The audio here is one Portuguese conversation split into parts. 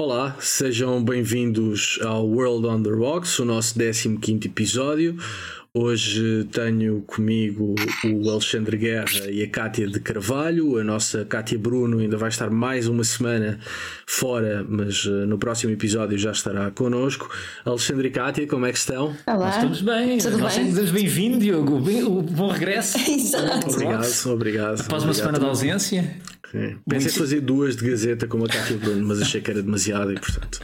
Olá, sejam bem-vindos ao World on the Rocks, o nosso 15 episódio. Hoje tenho comigo o Alexandre Guerra e a Cátia de Carvalho. A nossa Cátia Bruno ainda vai estar mais uma semana fora, mas eh, no próximo episódio já estará connosco. Alexandre e Cátia, como é que estão? Olá. Nós estamos bem. Tudo Nós bem? bem-vindo, Diogo. O bom regresso. Exato. Obrigado, obrigado. Após uma semana de ausência. Sim. Pensei em fazer duas de Gazeta como a Cátia Bruno, mas achei que era demasiado e, portanto,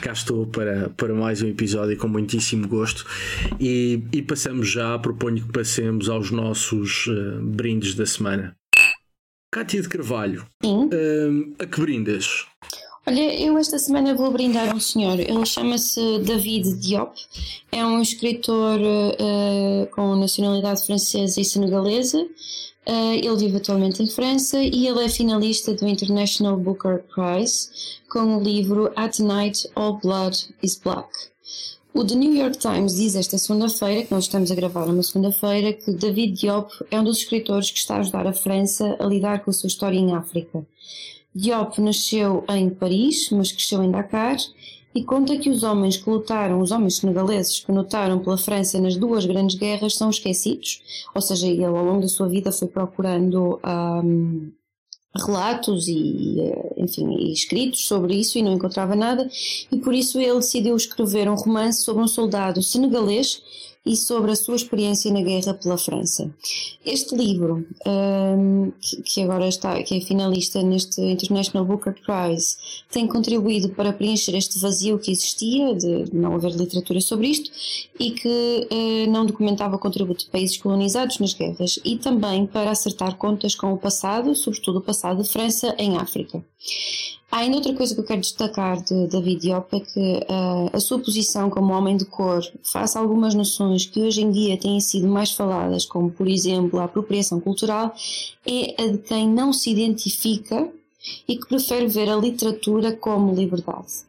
cá estou para, para mais um episódio com muitíssimo gosto. E, e passamos já, proponho que passemos aos nossos uh, brindes da semana. Cátia de Carvalho, Sim. Uh, a que brindas? Olha, eu esta semana vou brindar um senhor. Ele chama-se David Diop. É um escritor uh, com nacionalidade francesa e senegalesa. Uh, ele vive atualmente em França e ele é finalista do International Booker Prize com o livro At Night All Blood is Black. O The New York Times diz esta segunda-feira, que nós estamos a gravar numa segunda-feira, que David Diop é um dos escritores que está a ajudar a França a lidar com a sua história em África. Diop nasceu em Paris, mas cresceu em Dakar e conta que os homens que lutaram, os homens senegaleses que lutaram pela França nas duas grandes guerras são esquecidos, ou seja, ele ao longo da sua vida foi procurando um, relatos e, enfim, e escritos sobre isso e não encontrava nada. E por isso ele decidiu escrever um romance sobre um soldado senegalês e sobre a sua experiência na guerra pela França. Este livro, um, que, agora está, que é finalista neste International Booker Prize, tem contribuído para preencher este vazio que existia de não haver literatura sobre isto e que uh, não documentava o contributo de países colonizados nas guerras e também para acertar contas com o passado, sobretudo o passado de França em África. Há ainda outra coisa que eu quero destacar de David Diop é que uh, a sua posição como homem de cor, face a algumas noções que hoje em dia têm sido mais faladas, como por exemplo a apropriação cultural, é a de quem não se identifica e que prefere ver a literatura como liberdade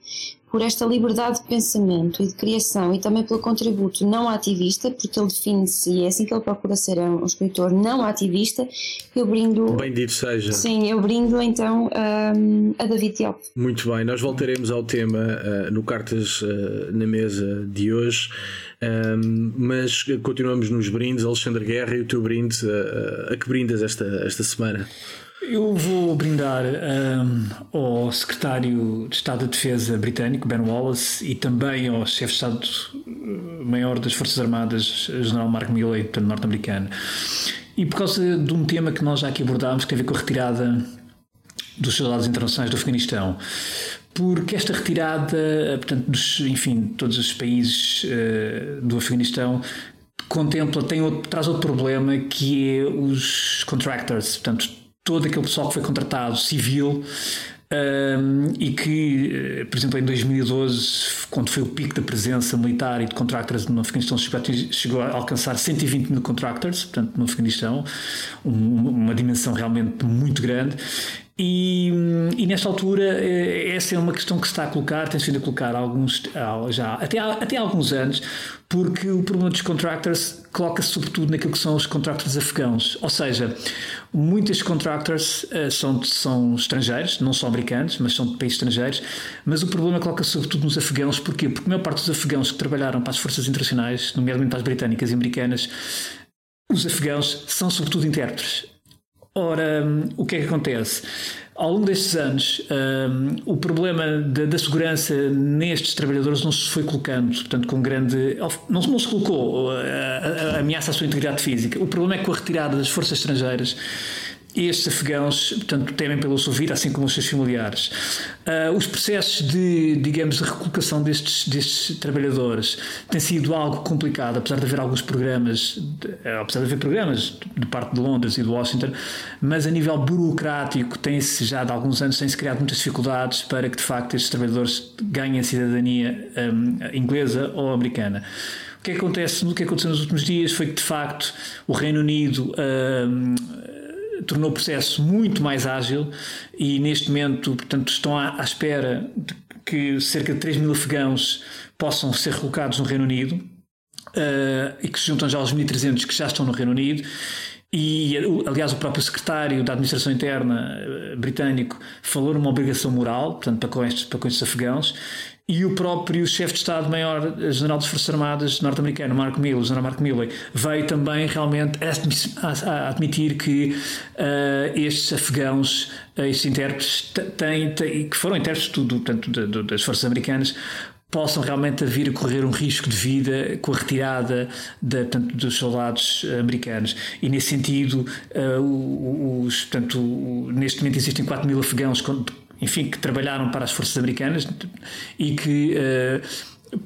por esta liberdade de pensamento e de criação e também pelo contributo não ativista, porque ele define-se e é assim que ele procura ser um escritor não ativista, eu brindo. Bem dito seja. Sim, eu brindo então um, a David Diop. Muito bem, nós voltaremos ao tema uh, no Cartas uh, na Mesa de hoje. Um, mas continuamos nos brindes, Alexandre Guerra, e o teu brinde, uh, a que brindas esta, esta semana? Eu vou brindar um, ao secretário de Estado da Defesa britânico, Ben Wallace, e também ao chefe de Estado-Maior das Forças Armadas, General Mark Milley, portanto, norte-americano. E por causa de um tema que nós já aqui abordámos, que tem a ver com a retirada dos soldados internacionais do Afeganistão. Porque esta retirada, portanto, dos, enfim, todos os países uh, do Afeganistão contempla, tem outro, traz outro problema que é os contractors, portanto, todo aquele pessoal que foi contratado civil um, e que, eh, por exemplo, em 2012, quando foi o pico da presença militar e de contractors no Afeganistão, chegou a alcançar 120 mil contractors, portanto, no Afeganistão, um, uma dimensão realmente muito grande. E, e, nesta altura, eh, essa é uma questão que se está a colocar, tem sido a colocar alguns, já, até, há, até há alguns anos, porque o problema dos contractors coloca-se sobretudo naquilo que são os contractors afegãos. Ou seja, muitos contractors uh, são, são estrangeiros, não são americanos, mas são de países estrangeiros, mas o problema coloca-se sobretudo nos afegãos. Porquê? Porque a maior parte dos afegãos que trabalharam para as forças internacionais, nomeadamente para as britânicas e americanas, os afegãos são sobretudo intérpretes Ora, o que é que acontece? Ao longo destes anos, um, o problema da, da, segurança nestes trabalhadores não se foi colocando, portanto, com grande. Não, não se colocou a, a, a ameaça à sua integridade física. O problema é que com a retirada das forças estrangeiras estes afegãos, portanto, temem pela sua vida, assim como os seus familiares. Uh, os processos de, digamos, de recolocação destes, destes trabalhadores têm sido algo complicado, apesar de haver alguns programas, de, eh, apesar de haver programas de parte de Londres e de Washington, mas a nível burocrático tem-se já de alguns anos tem-se criado muitas dificuldades para que de facto estes trabalhadores ganhem a cidadania um, inglesa ou americana. O que acontece, o que aconteceu nos últimos dias foi que de facto o Reino Unido um, tornou o processo muito mais ágil e neste momento, portanto, estão à, à espera de que cerca de 3 mil afegãos possam ser recolocados no Reino Unido uh, e que se juntam já aos 1.300 que já estão no Reino Unido. E, aliás, o próprio secretário da Administração Interna eh, britânico falou numa obrigação moral, portanto, para com estes, para com estes afegãos, e o próprio chefe de Estado-Maior-General das Forças Armadas norte-americano, Mark Milley, general Mark Milley, veio também realmente admitir que uh, estes afegãos, uh, estes intérpretes, têm, têm, que foram intérpretes do, tanto das Forças Americanas, possam realmente vir a correr um risco de vida com a retirada de, portanto, dos soldados americanos. E nesse sentido, uh, os, portanto, neste momento existem 4 mil afegãos enfim, que trabalharam para as forças americanas e que uh,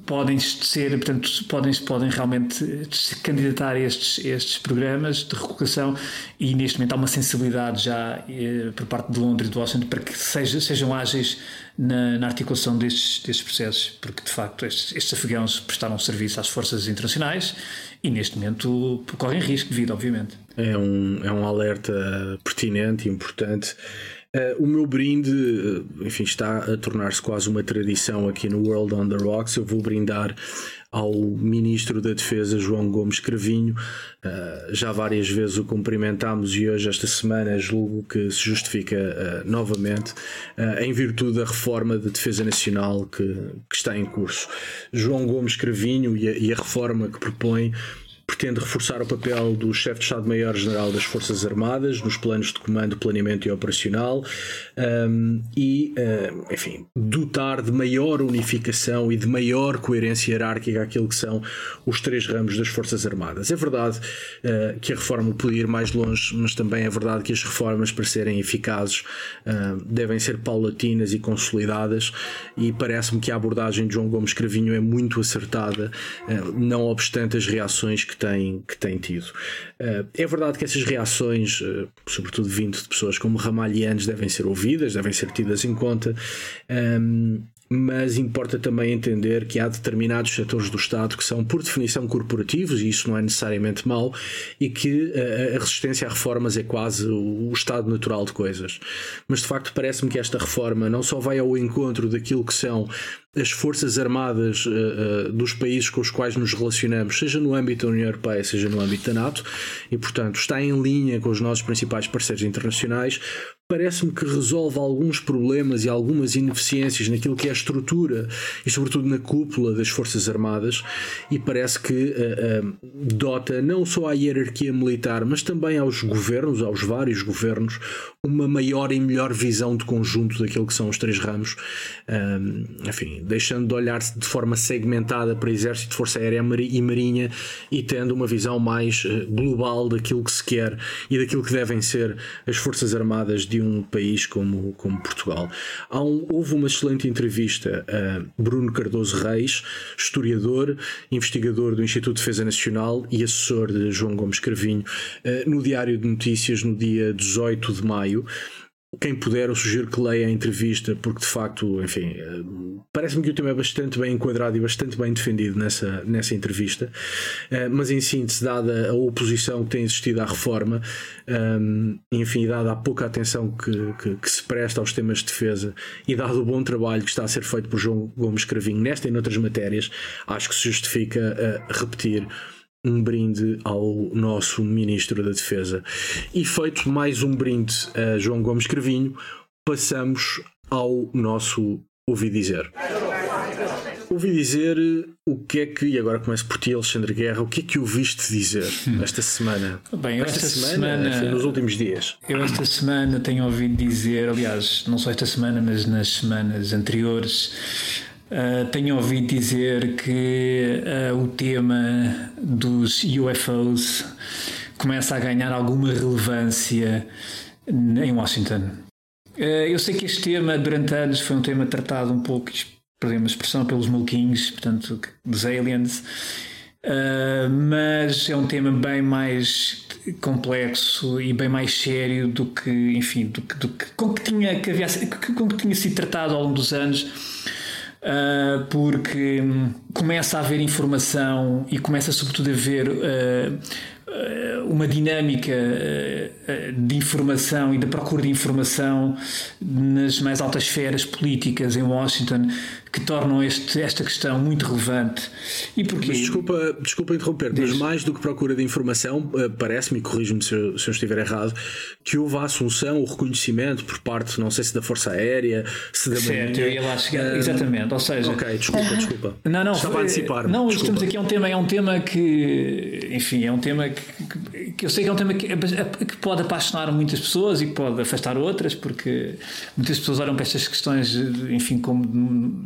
podem ser, portanto, podem, podem realmente se candidatar a estes, estes programas de recolocação e neste momento há uma sensibilidade já uh, por parte de Londres e de Washington para que seja, sejam ágeis na, na, articulação destes, destes processos, porque de facto estes, estes afegãos prestaram serviço às forças internacionais e neste momento correm risco de vida, obviamente. É um, é um alerta pertinente importante Uh, o meu brinde, eh, enfim, está a tornar-se quase uma tradição aqui no World on the Rocks. Eu vou brindar ao Ministro da Defesa, João Gomes Cravinho. Uh, já várias vezes o cumprimentámos e hoje, esta semana, julgo que se justifica novamente, em virtude da reforma da Defesa Nacional que, que, está em curso. João Gomes Cravinho e a, e a reforma que propõe pretende reforçar o papel do chefe de Estado-Maior-General das Forças Armadas nos planos de comando, planeamento e operacional um, e, enfim, dotar de maior unificação e de maior coerência hierárquica aquilo que são os três ramos das Forças Armadas. É verdade uh, que a reforma podia ir mais longe, mas também é verdade que as reformas, para serem eficazes, uh, devem ser paulatinas e consolidadas e parece-me que a abordagem de João Gomes Cravinho é muito acertada, uh, não obstante as reações que tem, que tem tido. Uh, é verdade que essas reações, uh, sobretudo vindo de pessoas como ramalhianos, devem ser ouvidas, devem ser tidas em conta. Um, mas importa também entender que há determinados setores do Estado que são, por definição, corporativos, e isso não é necessariamente mau, e que a resistência a reformas é quase o estado natural de coisas. Mas de facto parece-me que esta reforma não só vai ao encontro daquilo que são as forças armadas uh, uh, dos países com os quais nos relacionamos, seja no âmbito da União Europeia, seja no âmbito da NATO, e portanto está em linha com os nossos principais parceiros internacionais, parece-me que resolve alguns problemas e algumas ineficiências naquilo que é a estrutura e, sobretudo, na cúpula das Forças Armadas, e parece que uh, dota não só à hierarquia militar, mas também aos governos, aos vários governos, uma maior e melhor visão de conjunto daquilo que são os três ramos, um, deixando de olhar de forma segmentada para Exército, Força Aérea e Marinha e tendo uma visão mais eh, global daquilo que se quer e daquilo que devem ser as Forças Armadas de um país como, como Portugal. Um, houve uma excelente entrevista a Bruno Cardoso Reis, historiador, investigador do Instituto de Defesa Nacional e assessor de João Gomes Carvinho, uh, no Diário de Notícias no dia 18 de maio. Quem puder, eu sugiro que leia a entrevista, porque de facto, enfim, eh, parece-me que o tema é bastante bem enquadrado e bastante bem defendido nessa, nessa entrevista. Eh, mas, em síntese, dada a oposição que tem existido à reforma, ehm, enfim, dada a pouca atenção que, que, que se presta aos temas de defesa e dado o bom trabalho que está a ser feito por João Gomes Cravinho nesta e noutras matérias, acho que se justifica eh, repetir um brinde ao nosso Ministro da Defesa. E feito mais um brinde a João Gomes Cravinho, passamos ao nosso Ouvi Dizer. Ouvi dizer o que é que, e agora começo por ti, Alexandre Guerra, o que é que ouviste dizer esta semana? Bem, esta, esta semana, semana nos últimos dias. Eu esta semana tenho ouvido dizer, aliás, não só esta semana, mas nas semanas anteriores, Uh, tenho ouvido dizer que uh, o tema dos UFOs começa a ganhar alguma relevância em Washington. Eu sei que este tema, durante anos, foi um tema tratado um pouco, perdemos a expressão, pelos mulkings, portanto, dos aliens, Uh, mas é um tema bem mais complexo e bem mais sério do que, enfim, do que, do que, com, que tinha, que havia, com que tinha sido tratado ao longo dos anos. Uh, porque começa a haver informação e começa sobretudo a haver uh, uma dinâmica de informação e da procura de informação nas mais altas esferas políticas em Washington que tornam este, esta questão muito relevante. E porquê? Mas desculpa, desculpa interromper, mas mais do que procura de informação, eh, parece-me, e corrijo-me se, eu, se eu estiver errado, que houve a assunção, o reconhecimento por parte, não sei se da Força Aérea, se da Certo, eu ia lá chegar, uh, exatamente, ou seja... Ok, desculpa, desculpa. Não, não, Estava a antecipar Não, desculpa. estamos aqui é um tema, é um tema que, enfim, é um tema que, que eu sei que é um tema que, que pode apaixonar muitas pessoas e que pode afastar outras, porque muitas pessoas olham para estas questões, enfim, como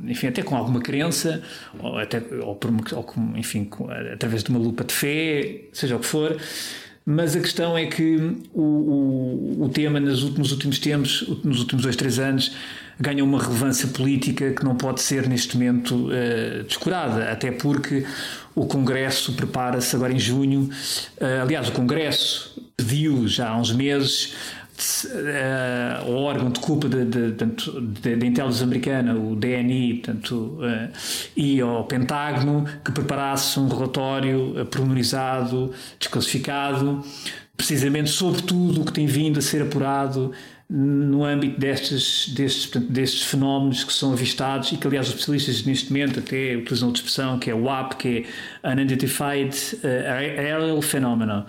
enfim, até com alguma crença, ou, até, ou, por, ou com, enfim, com, através de uma lupa de fé, seja o que for. Mas a questão é que o, o, o tema nos últimos, últimos tempos, nos últimos dois, três anos, ganha uma relevância política que não pode ser neste momento uh, descurada, até porque o Congresso prepara-se agora em junho. Uh, aliás, o Congresso pediu já há uns meses uh, o órgão de culpa da inteligência americana, o DNI, portanto, uh, e ao Pentágono que preparasse um relatório uh, desclassificado, precisamente sobre tudo o que tem vindo a ser apurado no âmbito destes, destes, portanto, destes fenómenos que são avistados e que, aliás, os especialistas neste momento até utilizam outra expressão que é o WAP, que é Unidentified Aerial Phenomenon.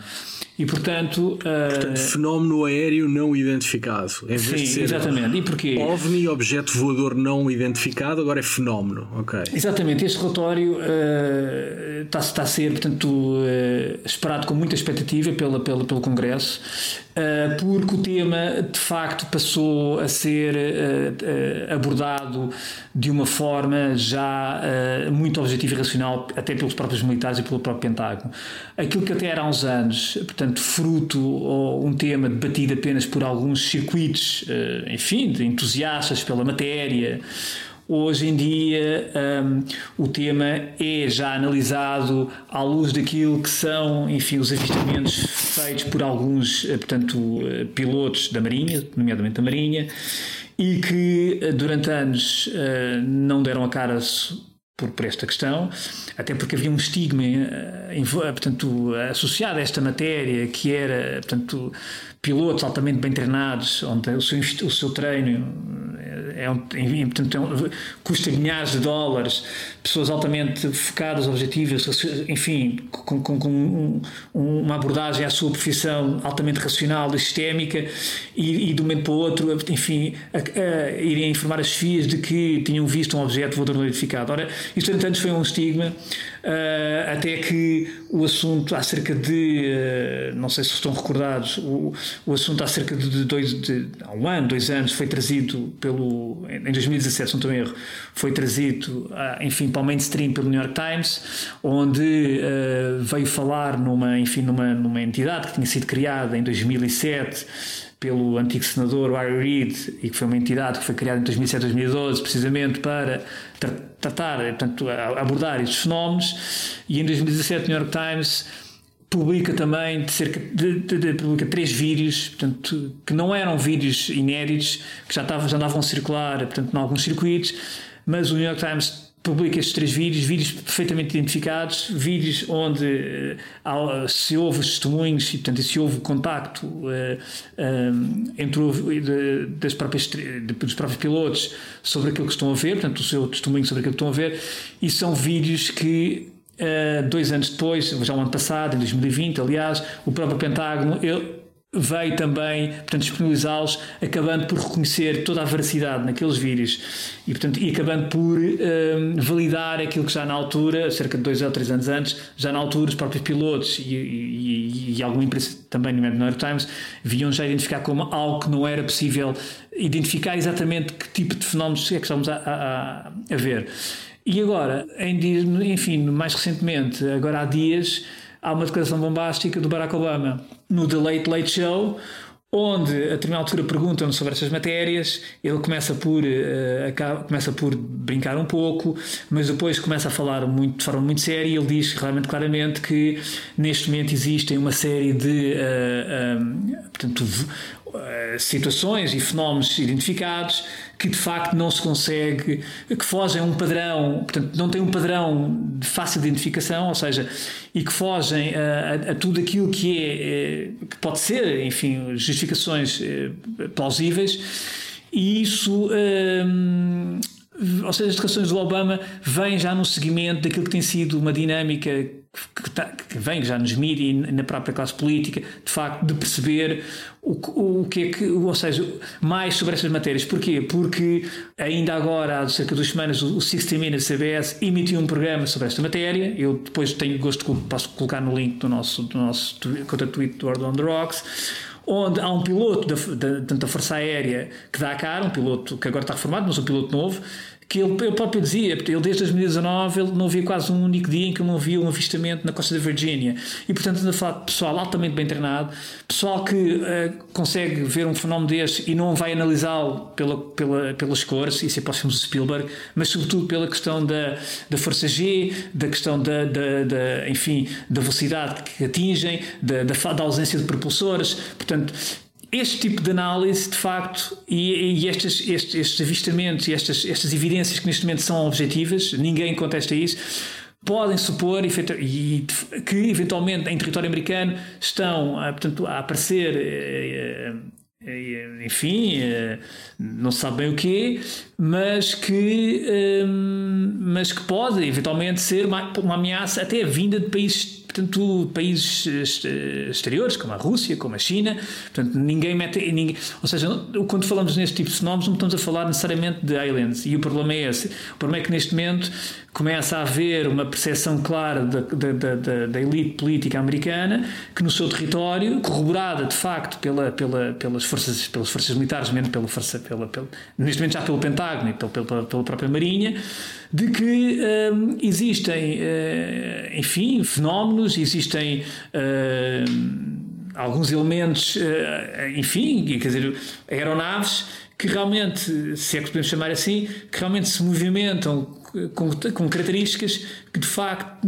E portanto, uh... portanto, fenómeno aéreo não identificado. Em vez Sim, de ser exatamente. E porquê? OVNI, objeto voador não identificado, agora é fenómeno. Ok. Exatamente. Este relatório está, está a ser, portanto, uh, esperado com muita expectativa pela, pela, pelo Congresso, porque o tema de facto passou a ser abordado de uma forma já muito objetiva e racional, até pelos próprios militares e pelo próprio Pentágono. Aquilo que até era há uns anos, portanto, portanto, fruto ou um tema debatido apenas por alguns circuitos, eh, enfim, de entusiastas pela matéria. Hoje em dia um, o tema é já analisado à luz daquilo que são, enfim, os avistamentos feitos por alguns, eh, portanto, eh, pilotos da Marinha, nomeadamente da Marinha, e que durante anos não deram a cara por, por, esta questão, até porque havia um estigma eh, portanto, associado a esta matéria, que era portanto, pilotos altamente bem treinados, onde o seu, o seu treino é um, portanto, é um, custa milhares de dólares, pessoas altamente focadas, objetivas, enfim, com, com, com um, uma abordagem à sua profissão altamente racional e sistémica, e, e de um momento para o outro, enfim, a, a, irem informar as FIAs de que tinham visto um objeto voador não identificado. Ora, isto anos foi um estigma, uh, até que o assunto há cerca de, uh, não sei se estão recordados, o, o assunto há cerca de, dois, de, há um ano, dois anos, foi trazido pelo, em 2017, se não estou erro, foi trazido, uh, enfim, para o mainstream pelo New York Times, onde veio falar numa, enfim, numa, numa entidade que tinha sido criada em 2007 pelo antigo senador Harry Reid e que foi uma entidade que foi criada em 2007, 2012 precisamente para tra tratar, portanto, abordar estes fenómenos. E em 2017 o New York Times publica também de cerca de, de, de, publica três vídeos portanto que não eram vídeos inéditos que já estavam já andavam a circular portanto em alguns circuitos mas o New York Times publica estes três vídeos, vídeos perfeitamente identificados, vídeos onde uh, se houve testemunhos e, portanto, se houve contacto uh, um, entre o, de, das próprias, de, dos próprios pilotos sobre aquilo que estão a ver, portanto, o seu testemunho sobre aquilo que estão a ver, e são vídeos que Uh, dois anos depois, já o ano passado, em 2020, aliás, o próprio Pentágono ele, veio também portanto, disponibilizá-los, acabando por reconhecer toda a veracidade naqueles vídeos e, portanto, e acabando por um, validar aquilo que já na altura, cerca de dois ou três anos antes, já na altura os próprios pilotos e, e, e alguma imprensa também no New York Times viam já identificar como algo que não era possível identificar exatamente que tipo de fenómenos é que estamos a, a, a ver. E agora, em, enfim, mais recentemente, agora há dias, há uma declaração bombástica do Barack Obama no The Late Late Show, onde a determinada altura perguntam sobre estas matérias, ele começa por, uh, acaba, começa por brincar um pouco, mas depois começa a falar muito, de forma muito séria e ele diz realmente claramente que neste momento existem uma série de uh, uh, portanto, situações e fenómenos identificados que de facto não se consegue, que fogem a um padrão, portanto, não tem um padrão de fácil identificação, ou seja, e que fogem a, a, a tudo aquilo que é, é, que pode ser, enfim, justificações é, plausíveis, e isso. Hum, ou seja, as declarações do Obama vêm já no seguimento daquilo que tem sido uma dinâmica que, tá, que vem já nos mídias e na própria classe política, de facto, de perceber o, o que é que, ou seja, mais sobre estas matérias. Porquê? Porque ainda agora, há cerca de duas semanas, o 60 Minutes CBS emitiu um programa sobre esta matéria. Eu depois tenho gosto de posso colocar no link do nosso, do nosso conta tweet do World on the Rocks onde há um piloto da, da, da Força Aérea que dá a cara, um piloto que agora está reformado, mas um piloto novo, que ele, ele próprio dizia, ele desde 2019 ele não via quase um único dia em que ele não via um avistamento na costa da Virgínia. E portanto estamos a falar de pessoal altamente bem treinado pessoal que uh, consegue ver um fenómeno deste e não vai analisá-lo pela, pela, pelas cores, isso é para os filmes Spielberg mas sobretudo pela questão da, da força G, da questão da, da, da enfim, da velocidade que atingem da, da, da ausência de propulsores. Portanto este tipo de análise, de facto, e, e estes, estes, estes, avistamentos e estas, estas evidências que neste momento são objetivas, ninguém contesta isso, podem supor que eventualmente em território americano estão portanto, a aparecer. Eh, eh, enfim, eh, não se sabe bem o quê, mas que, mas que pode eventualmente ser uma, uma ameaça até vinda de países portanto, países exteriores, como a Rússia, como a China, portanto, ninguém mete. Ninguém, ou seja, quando falamos neste tipo de fenómenos, não estamos a falar necessariamente de aliens. E o problema é esse. O problema é que neste momento começa a haver uma percepção clara da, da, da, da elite política americana que no seu território, corroborada de facto pela, pela, pelas, forças, pelas forças militares, mesmo pela força, pela, pela, neste momento já pelo Pentágono e pela, pela, pela própria Marinha, de que hum, existem, uh, enfim, fenómenos, existem. Uh, alguns elementos, uh, enfim, quer dizer, aeronaves que realmente, se é que podemos chamar assim, que realmente se movimentam com, com características que de facto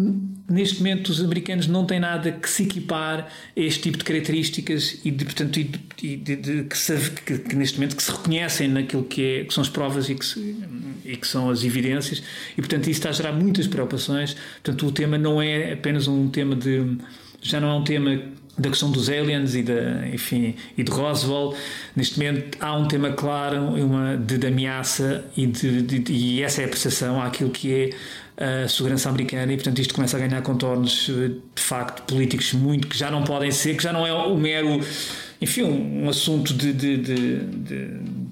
neste momento os americanos não têm nada que se equipar a este tipo de características e de, portanto e de, de, de que, se, que, que, neste momento que se reconhecem naquilo que, é, que são as provas e que, se, e que são as evidências. E portanto isso está a gerar muitas preocupações. Portanto o tema não é apenas um tema de já não é um tema da questão dos aliens e, da, enfim, e de Roswell. Neste momento há um tema claro uma, de, de ameaça e, de, de, e essa é a percepção àquilo que é a segurança americana e portanto isto começa a ganhar contornos de facto políticos muito que já não podem ser, que já não é o mero enfim, um, assunto de, de, de, de,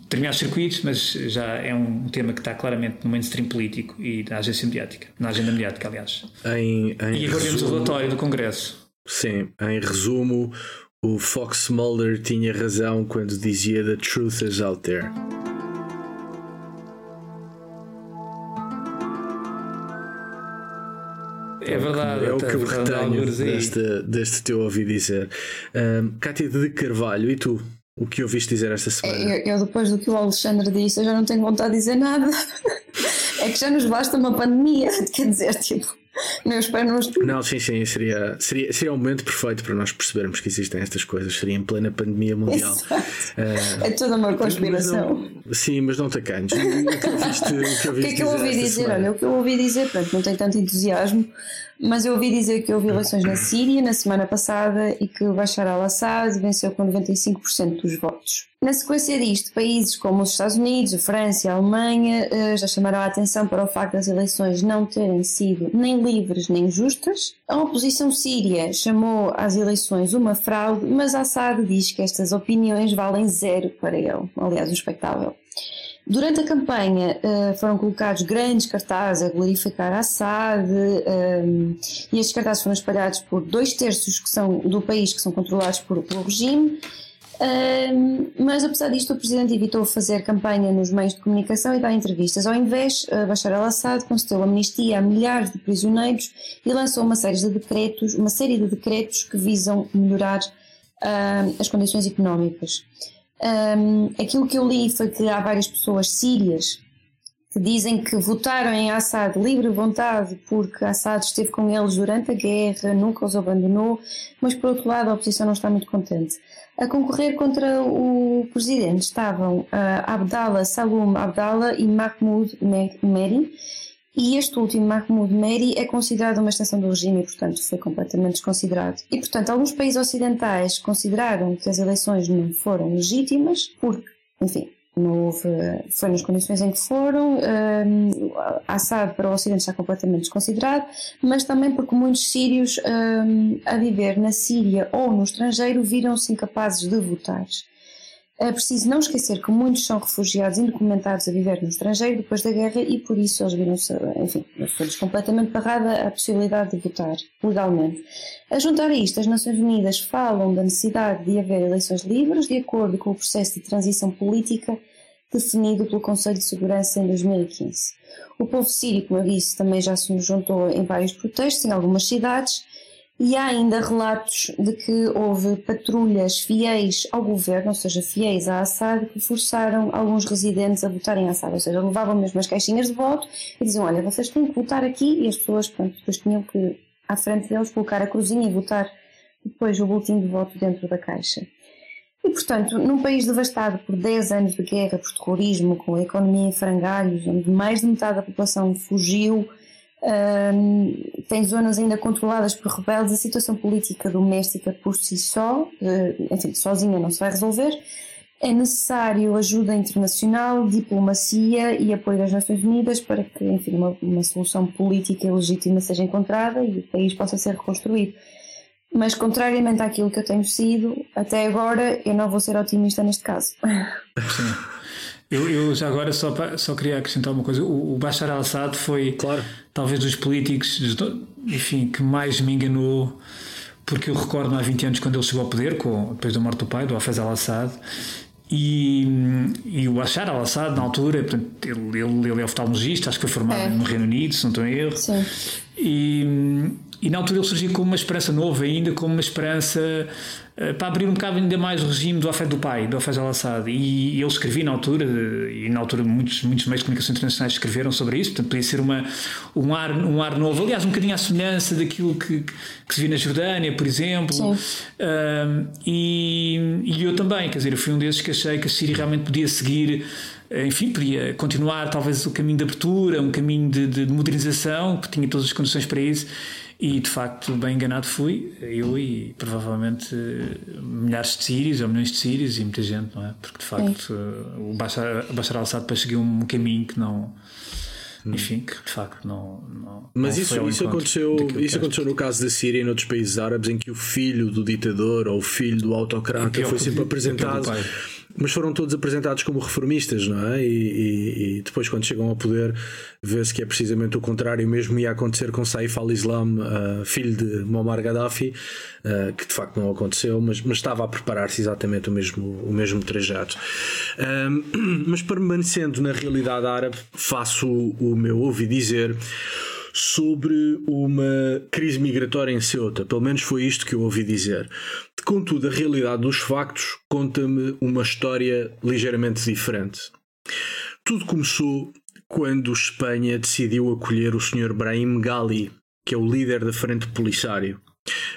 determinados circuitos, mas já é um tema que está claramente no mainstream político e na agência mediática, na agenda mediática, aliás. Em, em e agora vemos o relatório do Congresso. Sim, em resumo, o Fox Mulder tinha razão quando dizia The truth is out there. É verdade. É o que eu retenho deste, deste teu ouvi dizer. Um, Cátia de Carvalho, e tu? O que ouviste dizer esta semana? Eu, eu, depois do que o Alexandre disse, eu já não tenho vontade de dizer nada. é que já nos basta uma pandemia, quer dizer, tipo. Meus pés não Não, sim, sim, seria, seria, seria o momento perfeito para nós percebermos que existem estas coisas. Seria em plena pandemia mundial. Uh, é toda uma conspiração. Mas não, sim, mas não te acanhes. O que, ouviste, o que, o que é que eu ouvi dizer? Olha, o que eu ouvi dizer, pronto, não tem tanto entusiasmo, mas eu ouvi dizer que houve eleições na Síria na semana passada e que Bashar al-Assad venceu com 95% dos votos. Na sequência disto, países como os Estados Unidos, a França e a Alemanha eh, já chamaram a atenção para o facto das eleições não terem sido nem livres nem justas. A oposição síria chamou às eleições uma fraude, mas Assad diz que estas opiniões valem zero para ele. Aliás, o espectável. Durante a campanha uh, foram colocados grandes cartazes a glorificar Assad um, e estes cartazes foram espalhados por dois terços que são, do país que são controlados por, pelo regime. Um, mas apesar disto, o presidente evitou fazer campanha nos meios de comunicação e dar entrevistas. Ao invés, uh, Bashar al-Assad concedeu amnistia a milhares de prisioneiros e lançou uma série de decretos, uma série de decretos que visam melhorar uh, as condições económicas. Um, aquilo que eu li foi que há várias pessoas sírias que dizem que votaram em Assad livre vontade porque Assad esteve com eles durante a guerra, nunca os abandonou, mas por outro lado a oposição não está muito contente. A concorrer contra o presidente estavam uh, Abdallah Salom Abdallah e Mahmoud Meri, e este último, Mahmoud Meri, é considerado uma extensão do regime e, portanto, foi completamente desconsiderado. E, portanto, alguns países ocidentais consideraram que as eleições não foram legítimas porque, enfim, não houve, foi nas condições em que foram. Um, Assad para o Ocidente está completamente desconsiderado, mas também porque muitos sírios um, a viver na Síria ou no estrangeiro viram-se incapazes de votar. É preciso não esquecer que muitos são refugiados indocumentados a viver no estrangeiro depois da guerra e por isso eles viram-se, enfim, foi-lhes completamente barrada a possibilidade de votar legalmente. A juntar a isto, as Nações Unidas falam da necessidade de haver eleições livres de acordo com o processo de transição política definido pelo Conselho de Segurança em 2015. O povo sírio, como eu disse, também já se juntou em vários protestos em algumas cidades e há ainda relatos de que houve patrulhas fiéis ao governo, ou seja, fiéis a Assad, que forçaram alguns residentes a votarem a Assad, ou seja, levavam mesmo as caixinhas de voto e diziam: Olha, vocês têm que votar aqui, e as pessoas, pronto, depois tinham que, à frente deles, colocar a cruzinha e votar depois o boletim de voto dentro da caixa. E, portanto, num país devastado por 10 anos de guerra, por terrorismo, com a economia em frangalhos, onde mais de metade da população fugiu tem zonas ainda controladas por rebeldes, a situação política doméstica por si só, uh, enfim, sozinha não se vai resolver. É necessário ajuda internacional, diplomacia e apoio das Nações Unidas para que, enfim, uma, uma solução política e legítima seja encontrada e o país possa ser reconstruído. Mas, contrariamente àquilo que eu tenho sido, até agora eu não vou ser otimista neste caso. Sim. Eu, eu, já agora só, só queria acrescentar uma coisa. O, o Bashar al-Assad foi claro. talvez dos políticos enfim, que mais me enganou, porque eu recordo há 20 anos quando ele chegou ao poder, com, depois da morte do pai, do Hafez al-Assad, e, e o Bashar al-Assad, na altura, portanto, ele, ele, ele é oftalmologista, acho que foi formado é. no Reino Unido, se não estou em erro. Sim. E, e na altura ele surgiu como uma esperança nova, ainda como uma esperança uh, para abrir um bocado ainda mais o regime do afeto do pai, do afeto al-Assad. E, e ele escrevia na altura, e na altura muitos, muitos meios de comunicação internacionais escreveram sobre isso, portanto podia ser uma, um, ar, um ar novo. Aliás, um bocadinho à semelhança daquilo que, que se viu na Jordânia, por exemplo. Uh, e, e eu também, quer dizer, eu fui um desses que achei que a Síria realmente podia seguir enfim, podia continuar talvez o caminho de abertura, um caminho de, de, modernização, que tinha todas as condições para isso, e de facto, bem enganado fui, eu e provavelmente milhares de sírios ou milhões de sírios e muita gente, não é? Porque de facto o Bashar, Bashar al-Assad depois seguiu um caminho que não. Hum. Enfim, que de facto não. não Mas não isso, isso aconteceu, isso aconteceu no caso da Síria e noutros países árabes em que o filho do ditador ou o filho do autocrata foi sempre apresentado mas foram todos apresentados como reformistas, não é? E, e, e depois, quando chegam ao poder, vê-se que é precisamente o contrário. Mesmo ia acontecer com Saif al-Islam, uh, filho de Muammar Gaddafi, uh, que de facto não aconteceu, mas, mas estava a preparar-se exatamente o mesmo, o mesmo trajeto. Um, mas permanecendo na realidade árabe, faço o, o meu ouvi dizer sobre uma crise migratória em Ceuta. Pelo menos foi isto que eu ouvi dizer. Contudo, a realidade dos factos conta-me uma história ligeiramente diferente. Tudo começou quando Espanha decidiu acolher o Sr. Brahim Gali, que é o líder da Frente Polisário.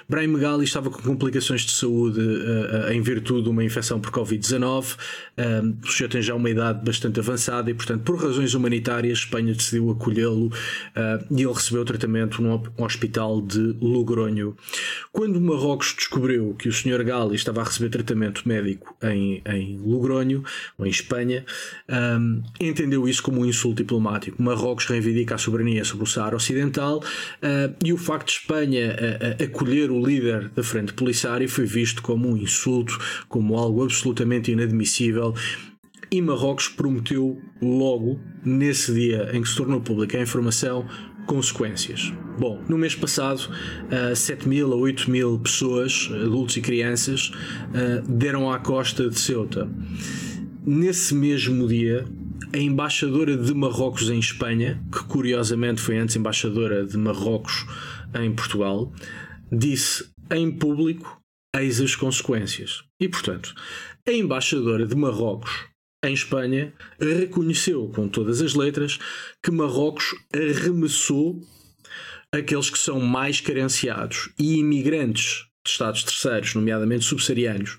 Brahim Gali estava com complicações de saúde uh, em virtude de uma infecção por Covid-19. Uh, o sujeito tem já uma idade bastante avançada e, portanto, por razões humanitárias, Espanha decidiu acolhê-lo uh, e ele recebeu tratamento num hospital de Logronho. Quando Marrocos descobriu que o Sr. Gali estava a receber tratamento médico em, em Logronho, ou em Espanha, um, entendeu isso como um insulto diplomático. Marrocos reivindica a soberania sobre o Saara Ocidental e o facto de Espanha acolher o líder da frente polisária foi visto como um insulto, como algo absolutamente inadmissível. E Marrocos prometeu logo, nesse dia em que se tornou pública a informação, consequências. Bom, no mês passado, uh, 7 mil a 8 mil pessoas, adultos e crianças, uh, deram à costa de Ceuta. Nesse mesmo dia, a embaixadora de Marrocos em Espanha, que curiosamente foi antes embaixadora de Marrocos em Portugal, disse em público eis as consequências. E, portanto, a embaixadora de Marrocos em Espanha reconheceu com todas as letras que Marrocos arremessou aqueles que são mais carenciados e imigrantes de Estados terceiros, nomeadamente subsaarianos,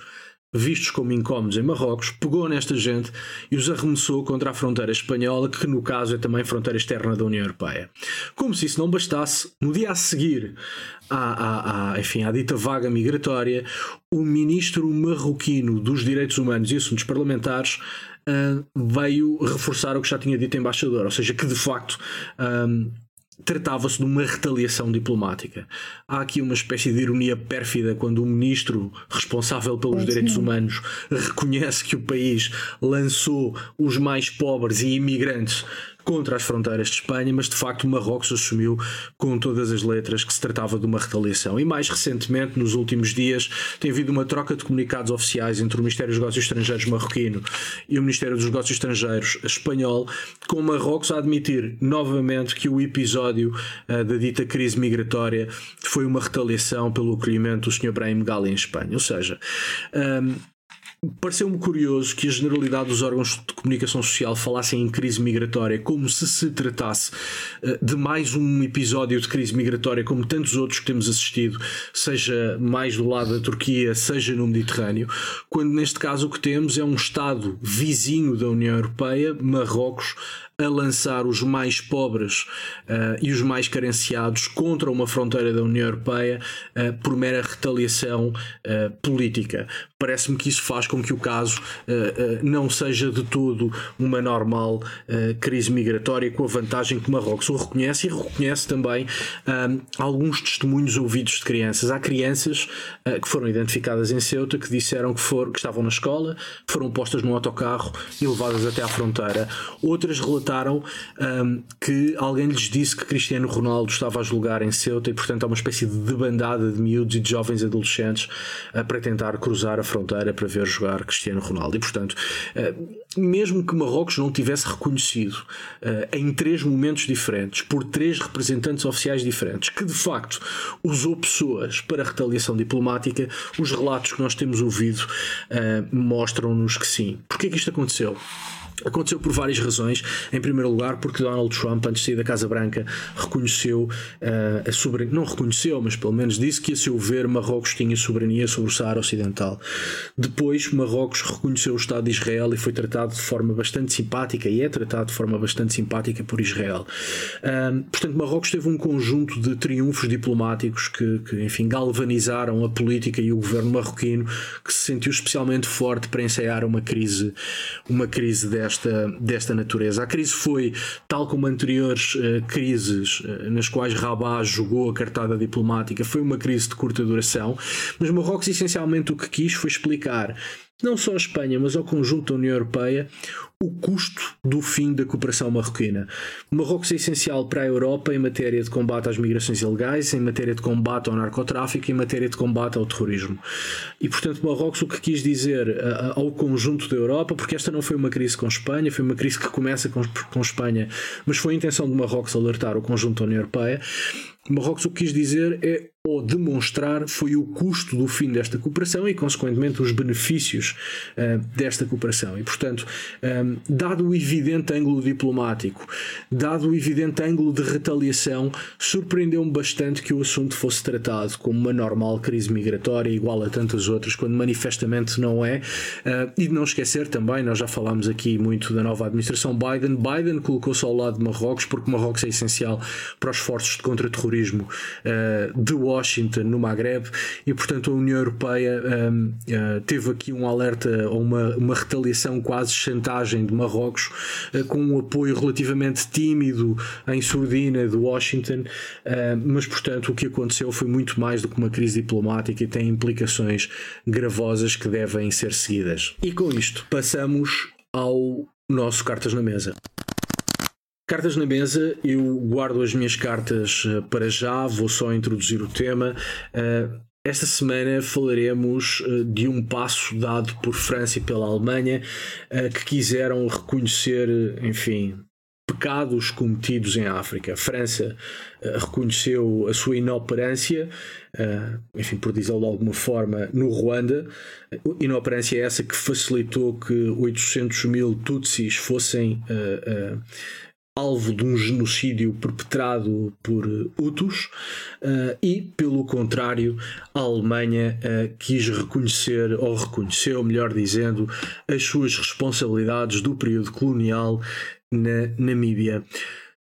vistos como incómodos em Marrocos, pegou nesta gente e os arremessou contra a fronteira espanhola, que no caso é também fronteira externa da União Europeia. Como se isso não bastasse, no dia a seguir à, à, à, enfim, à dita vaga migratória, o ministro marroquino dos Direitos Humanos e Assuntos Parlamentares uh, veio reforçar o que já tinha dito a embaixador, ou seja, que de facto um, ah, tratava-se de uma retaliação diplomática. Há aqui uma espécie de ironia pérfida quando o ministro responsável pelos direitos humanos reconhece que o país lançou os mais pobres e imigrantes contra as fronteiras de Espanha, mas de facto Marrocos assumiu com todas as letras que se tratava de uma retaliação. E mais recentemente, nos últimos dias, tem havido uma troca de comunicados oficiais entre o Ministério dos Negócios Estrangeiros marroquino e o Ministério dos Negócios Estrangeiros espanhol, com Marrocos a admitir novamente que o episódio uh, da dita crise migratória foi uma retaliação pelo acolhimento do Sr. Brahim Gali em Espanha. Ou seja, um, ehm, Pareceu-me curioso que a generalidade dos órgãos de comunicação social falassem em crise migratória como se se tratasse eh, de mais um episódio de crise migratória, como tantos outros que temos assistido, seja mais do lado da Turquia, seja no Mediterrâneo, quando neste caso o que temos é um Estado vizinho da União Europeia, Marrocos, a lançar os mais pobres uh, e os mais carenciados contra uma fronteira da União Europeia uh, por mera retaliação uh, política. Parece-me que isso faz com que o caso não seja de todo uma normal crise migratória, com a vantagem que Marrocos o reconhece e reconhece também alguns testemunhos ouvidos de crianças. Há crianças que foram identificadas em Ceuta que disseram que, que estavam na escola, foram postas num autocarro e levadas até à fronteira. Outras relataram um, que alguém lhes disse que Cristiano Ronaldo estava a julgar em Ceuta e, portanto, há uma espécie de debandada de miúdos e de jovens adolescentes uh, para tentar cruzar a fronteira para ver jogar Cristiano Ronaldo. E, portanto, uh, mesmo que Marrocos não tivesse reconhecido uh, em três momentos diferentes, por três representantes oficiais diferentes, que de facto usou pessoas para retaliação diplomática, os relatos que nós temos ouvido mostram-nos que sim. Porquê que isto aconteceu? Aconteceu por várias razões. Em primeiro lugar, porque Donald Trump, antes de sair da Casa Branca, reconheceu uh, a soberania. Não reconheceu, mas pelo menos disse que, a seu ver, Marrocos tinha soberania sobre o Saara Ocidental. Depois, Marrocos reconheceu o Estado de Israel e foi tratado de forma bastante simpática, e é tratado de forma bastante simpática por Israel. Portanto, Marrocos teve um conjunto de triunfos diplomáticos que, que, enfim, galvanizaram a política e o governo marroquino, que se sentiu especialmente forte para ensaiar uma crise, uma crise desta desta, desta natureza. A crise foi, tal como anteriores uh, crises uh, nas quais Rabat jogou a cartada diplomática, foi uma crise de curta duração, mas Marrocos essencialmente o que quis foi explicar não só à Espanha, mas ao conjunto da União Europeia, o custo do fim da cooperação marroquina. O Marrocos é essencial para a Europa em matéria de combate às migrações ilegais, em matéria de combate ao narcotráfico em matéria de combate ao terrorismo. E, portanto, Marrocos o que quis dizer ao conjunto da Europa, porque esta não foi uma crise com Espanha, foi uma crise que começa com, com Espanha, mas foi a intenção de Marrocos alertar o conjunto da União Europeia. Marrocos o que quis dizer é ou demonstrar foi o custo do fim desta cooperação e, consequentemente, os benefícios uh, desta cooperação. E, portanto, um, eh, dado o evidente ângulo diplomático, dado o evidente ângulo de retaliação, surpreendeu-me bastante que o assunto fosse tratado como uma normal crise migratória, igual a tantas outras, quando manifestamente não é. Uh, e não esquecer também, nós já falámos aqui muito da nova administração Biden. Biden colocou-se ao lado de Marrocos, porque Marrocos é essencial para os esforços de contra-terrorismo uh, de Washington, no Maghreb, e portanto a União Europeia um, uh, eh, teve aqui um alerta ou uma, uma retaliação quase chantagem de Marrocos, uh, com um apoio relativamente tímido em surdina de Washington, uh, mas portanto o que aconteceu foi muito mais do que uma crise diplomática e tem implicações gravosas que devem ser seguidas. E com isto passamos ao nosso Cartas na Mesa. Cartas na mesa, eu guardo as minhas cartas eh, para já, vou só introduzir o tema. Eh, esta semana falaremos eh, de um passo dado por França e pela Alemanha que quiseram reconhecer, enfim, pecados cometidos em África. A França reconheceu a sua inoperância, enfim, por dizê-lo de alguma forma, no Ruanda. Inoperância essa que facilitou que 800 mil Tutsis fossem alvo de um genocídio perpetrado por Hutus uh, e, pelo contrário, a Alemanha uh, quis reconhecer, ou reconheceu, melhor dizendo, as suas responsabilidades do período colonial na Namíbia.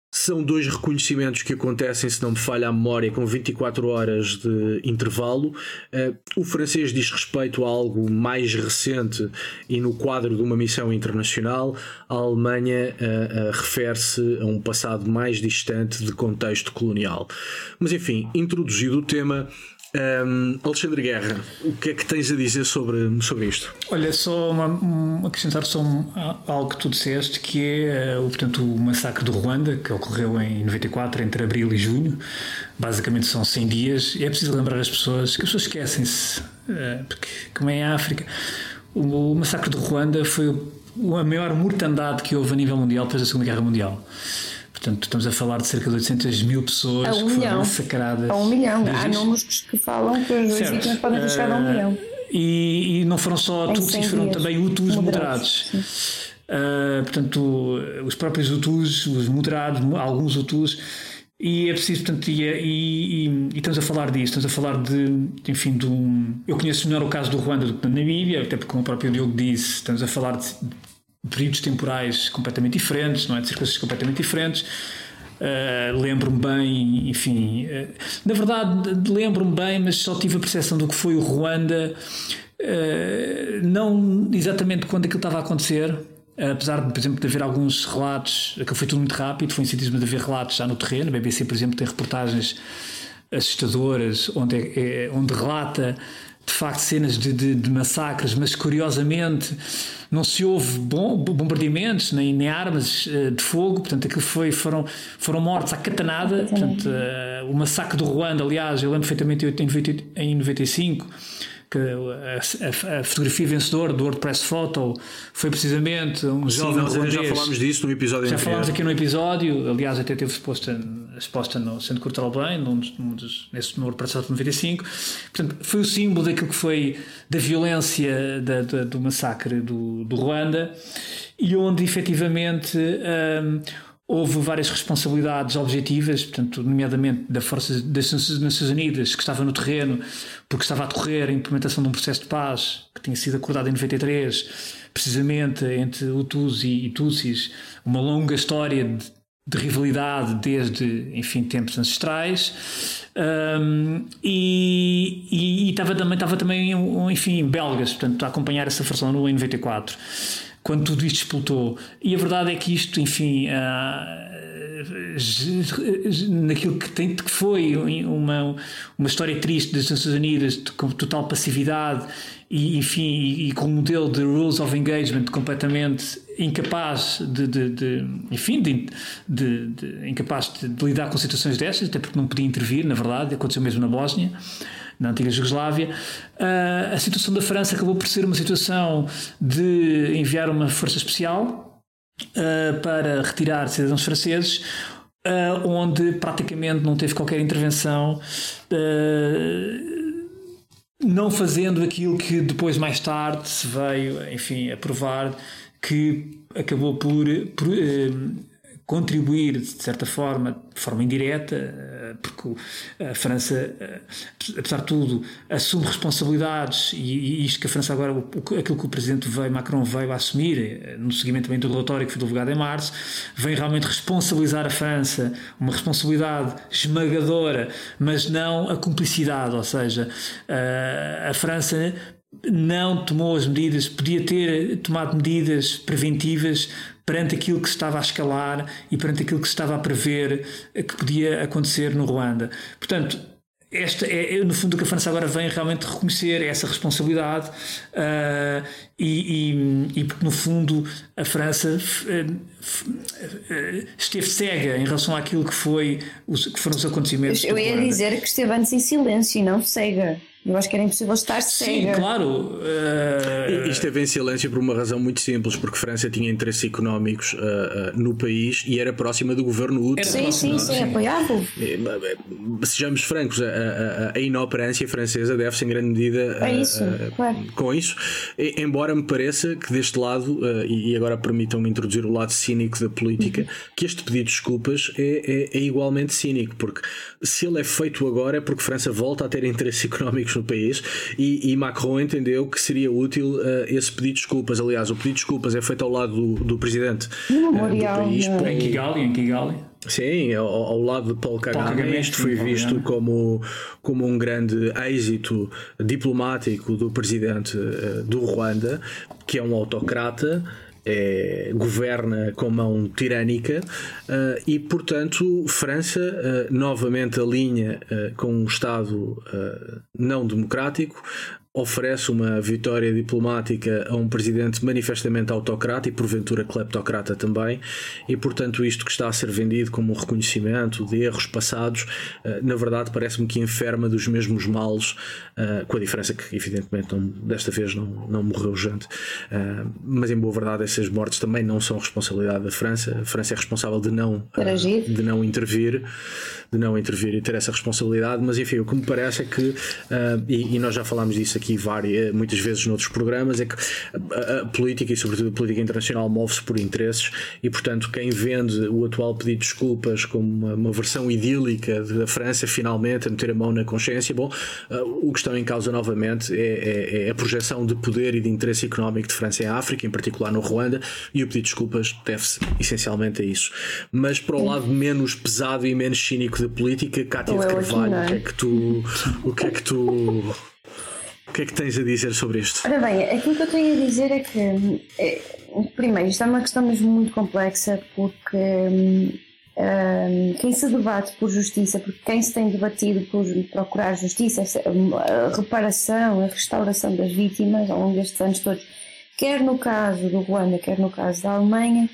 São dois reconhecimentos que acontecem, se não me falha a memória, com 24 horas de intervalo. Uh, o francês diz respeito a algo mais recente e no quadro de uma missão internacional. A Alemanha uh, uh, refere-se a um passado mais distante de contexto colonial. Mas enfim, introduzido o tema, um, Alexandre Guerra, o que é que tens a dizer sobre, sobre isto? Olha, só uma, um, acrescentar só um, algo que tu disseste, que é uh, portanto, o massacre do Ruanda, que ocorreu em 94, entre abril e junho. Basicamente são 100 dias. E é preciso lembrar as pessoas, que as pessoas esquecem-se, uh, porque como é em África, o, o massacre do Ruanda foi a maior mortandade que houve a nível mundial depois da Segunda Guerra Mundial. Portanto, estamos a falar de cerca de 800 mil pessoas um que milhão. foram massacradas. A um milhão. Há números que falam que as vítimas podem ter chegado a um milhão. E, e não foram só Tutsis, foram também Hutus moderados. moderados. Uh, portanto, os próprios Hutus, os moderados, alguns Hutus. E é preciso, portanto, e, e, e, estamos a falar disso, estamos a falar de, enfim, de um. Eu conheço melhor o caso do Ruanda do que da Namíbia, até porque, como o próprio Diogo disse, estamos a falar de períodos temporais completamente diferentes, não é? de circunstâncias completamente diferentes. Uh, lembro-me bem, enfim, uh, na verdade lembro-me bem, mas só tive a percepção do que foi o Ruanda, uh, não exatamente quando aquilo estava a acontecer, apesar de, por exemplo, de haver alguns relatos, aquilo foi tudo muito rápido, foi incidido de haver relatos já no terreno, a BBC, por exemplo, tem reportagens assustadoras onde, é, é onde relata de facto cenas de, de, de, massacres, mas curiosamente não se houve bom, bombardeamentos nem, nem armas uh, de fogo, portanto aquilo foi, foram, foram mortos à catanada, portanto uh, o massacre do Ruanda, aliás, eu lembro perfeitamente em 95 que a, a, a, fotografia vencedora do WordPress Photo foi precisamente um Sim, jovem ruandês. Já falámos disso no episódio Já anterior. falámos aqui no episódio, aliás, até teve exposta, exposta no Centro Cultural Belém, num num dos, nesse, no WordPress Photo 95. Portanto, foi o símbolo daquilo que foi da violência da, da, do massacre do, do Ruanda e onde efetivamente. Um, Houve várias responsabilidades objetivas, portanto, nomeadamente da Força das Nações Unidas, que estava no terreno, porque estava a decorrer a implementação de um processo de paz que tinha sido acordado em 93, precisamente entre Hutus e Tutsis, uma longa história de, de rivalidade desde, enfim, tempos ancestrais. Um, e, e, e, estava também, estava também, enfim, belgas, portanto, a acompanhar essa versão no em 94 quando tudo isto explotou. E a verdade é que isto, enfim, uh, naquilo que, tem, que foi uma, uma história triste das Nações Unidas, com total passividade e, enfim, e, e com um modelo de rules of engagement completamente incapaz de, de, de enfim, de, de, incapaz de, lidar com situações destas, até porque não podia intervir, na verdade, aconteceu mesmo na Bósnia na antiga Jugoslávia. Uh, a situação da França acabou por ser uma situação de enviar uma força especial uh, para retirar cidadãos franceses, uh, onde praticamente não teve qualquer intervenção. não fazendo aquilo que depois, mais tarde, se veio, enfim, a provar que acabou por, por contribuir, de certa forma, de forma indireta, eh, porque a França, eh, apesar de tudo, assume responsabilidades e, isto que a França agora, aquilo que o presidente veio, Macron veio a assumir, eh, no seguimento também do relatório que foi divulgado em março, vem realmente responsabilizar a França, uma responsabilidade esmagadora, mas não a cumplicidade, ou seja, a França não tomou as medidas, podia ter tomado medidas preventivas perante aquilo que se estava a escalar e perante aquilo que se estava a prever que podia acontecer no Ruanda. Portanto, esta é, no fundo, o que a França agora vem realmente reconhecer é essa responsabilidade uh, e, e, e, porque, no fundo, a França uh, esteve cega em relação àquilo que, foi, os, que foram os acontecimentos. Eu ia dizer que esteve antes em silêncio e não cega Eu acho que era impossível estar cega. Sim, claro. Uh... Isto esteve em silêncio por uma razão muito simples, porque França tinha interesses económicos uh, uh, no país e era próxima do governo útil. Sim, sim, sim, apoiava. Sejamos francos, a, a, a, inoperância francesa deve-se em grande medida é isso, claro. com isso. E, embora me pareça que deste lado, e agora permitam-me introduzir o lado cínico da política, uhum. que este pedido de desculpas é, é, é igualmente cínico, porque se ele é feito agora é porque França volta a ter interesses económicos no país e, e Macron entendeu que seria útil uh, esse pedido de desculpas. Aliás, o pedido de desculpas é feito ao lado do, do presidente uh, do país. Por... Em Kigali, em Kigali. Sim, ao, ao, lado de Paul Kagame, isto foi visto como, como um grande êxito diplomático do presidente uh, do Ruanda, que é um autocrata é, governa com mão tirânica uh, e, portanto, França uh, novamente alinha uh, com um Estado não democrático, oferece uma vitória diplomática a um presidente manifestamente autocrata e porventura kleptocrata também, e portanto isto que está a ser vendido como um reconhecimento de erros passados, eh, na verdade parece-me que enferma dos mesmos males, eh, com a diferença que evidentemente não, desta vez não, não morreu gente, eh, mas em boa verdade essas mortes também não são responsabilidade da França, a França é responsável de não, de não intervir, de não intervir e ter essa responsabilidade, mas enfim, o que me parece é que, e, e nós já falámos disso aqui aqui várias, muitas vezes noutros programas, é que a, a política e sobretudo a política internacional move-se por interesses e, portanto, quem vende o atual pedido de desculpas como uma, uma versão idílica da França finalmente a meter a mão na consciência, bom, uh, o que está em causa novamente é, é, é, a projeção de poder e de interesse económico de França em África, em particular no Ruanda, e o pedido de desculpas deve-se essencialmente a isso. Mas para o lado menos pesado e menos cínico da política, Cátia de Carvalho, o que é que tu. O que é que tu o que é que tens a dizer sobre isto? Ora bem, aquilo que eu tenho a dizer é que, é, primeiro, isto é uma questão mesmo muito complexa porque um, hum, quem se debate por justiça, porque quem se tem debatido por procurar justiça, a reparação, a restauração das vítimas ao longo destes anos todos, quer no caso do Ruanda, quer no caso da Alemanha,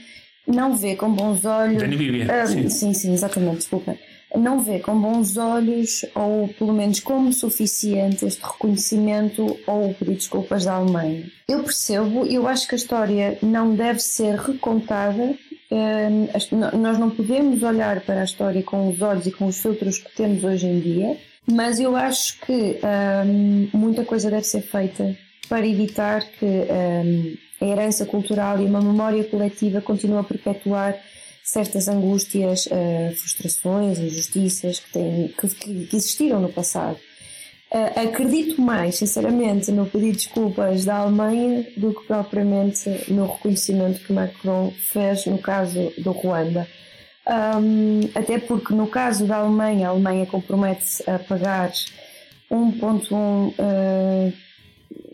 não vê com bons olhos. Um, sim. sim, sim, exatamente, desculpa não vê com bons olhos, ou pelo menos como suficiente, este reconhecimento ou o pedido de desculpas da Alemanha. Eu percebo, eu acho que a história não deve ser recontada. Hum, nós não podemos olhar para a história com os olhos e com os filtros que temos hoje em dia, mas eu acho que hum, muita coisa deve ser feita para evitar que hum, a herança cultural e uma memória coletiva continue a perpetuar certas angústias, uh, frustrações, injustiças que, têm, que, que, existiram no passado. Uh, acredito mais, sinceramente, no pedido de desculpas da Alemanha do que propriamente no reconhecimento que Macron fez no caso do Ruanda. Um, até porque no caso da Alemanha, a Alemanha compromete-se a pagar 1.1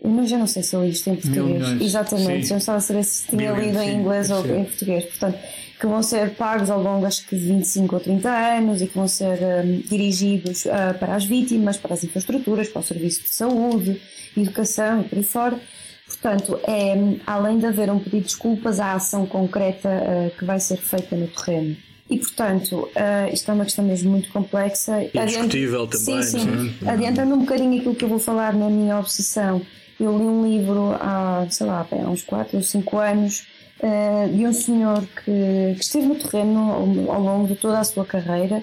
uh, eu não sei se eu li isto em português. Exatamente, já não estava a saber se tinha lido em inglês ou em português. Portanto, que vão ser pagos ao longo acho que de 25 ou 30 anos e que vão ser um, dirigidos uh, para as vítimas, para as infraestruturas, para o serviço de saúde, educação e por aí fora. Portanto, é, além de haver um pedido de desculpas, há ação concreta uh, que vai ser feita no terreno. E, portanto, uh, isto é uma questão mesmo muito complexa. E discutível também. Sim, sim. É? Adiantando um bocadinho aquilo que eu vou falar na minha obsessão, eu li um livro há, sei lá, há uns 4 ou 5 anos uh, de um senhor que, que esteve no terreno ao, ao, longo de toda a sua carreira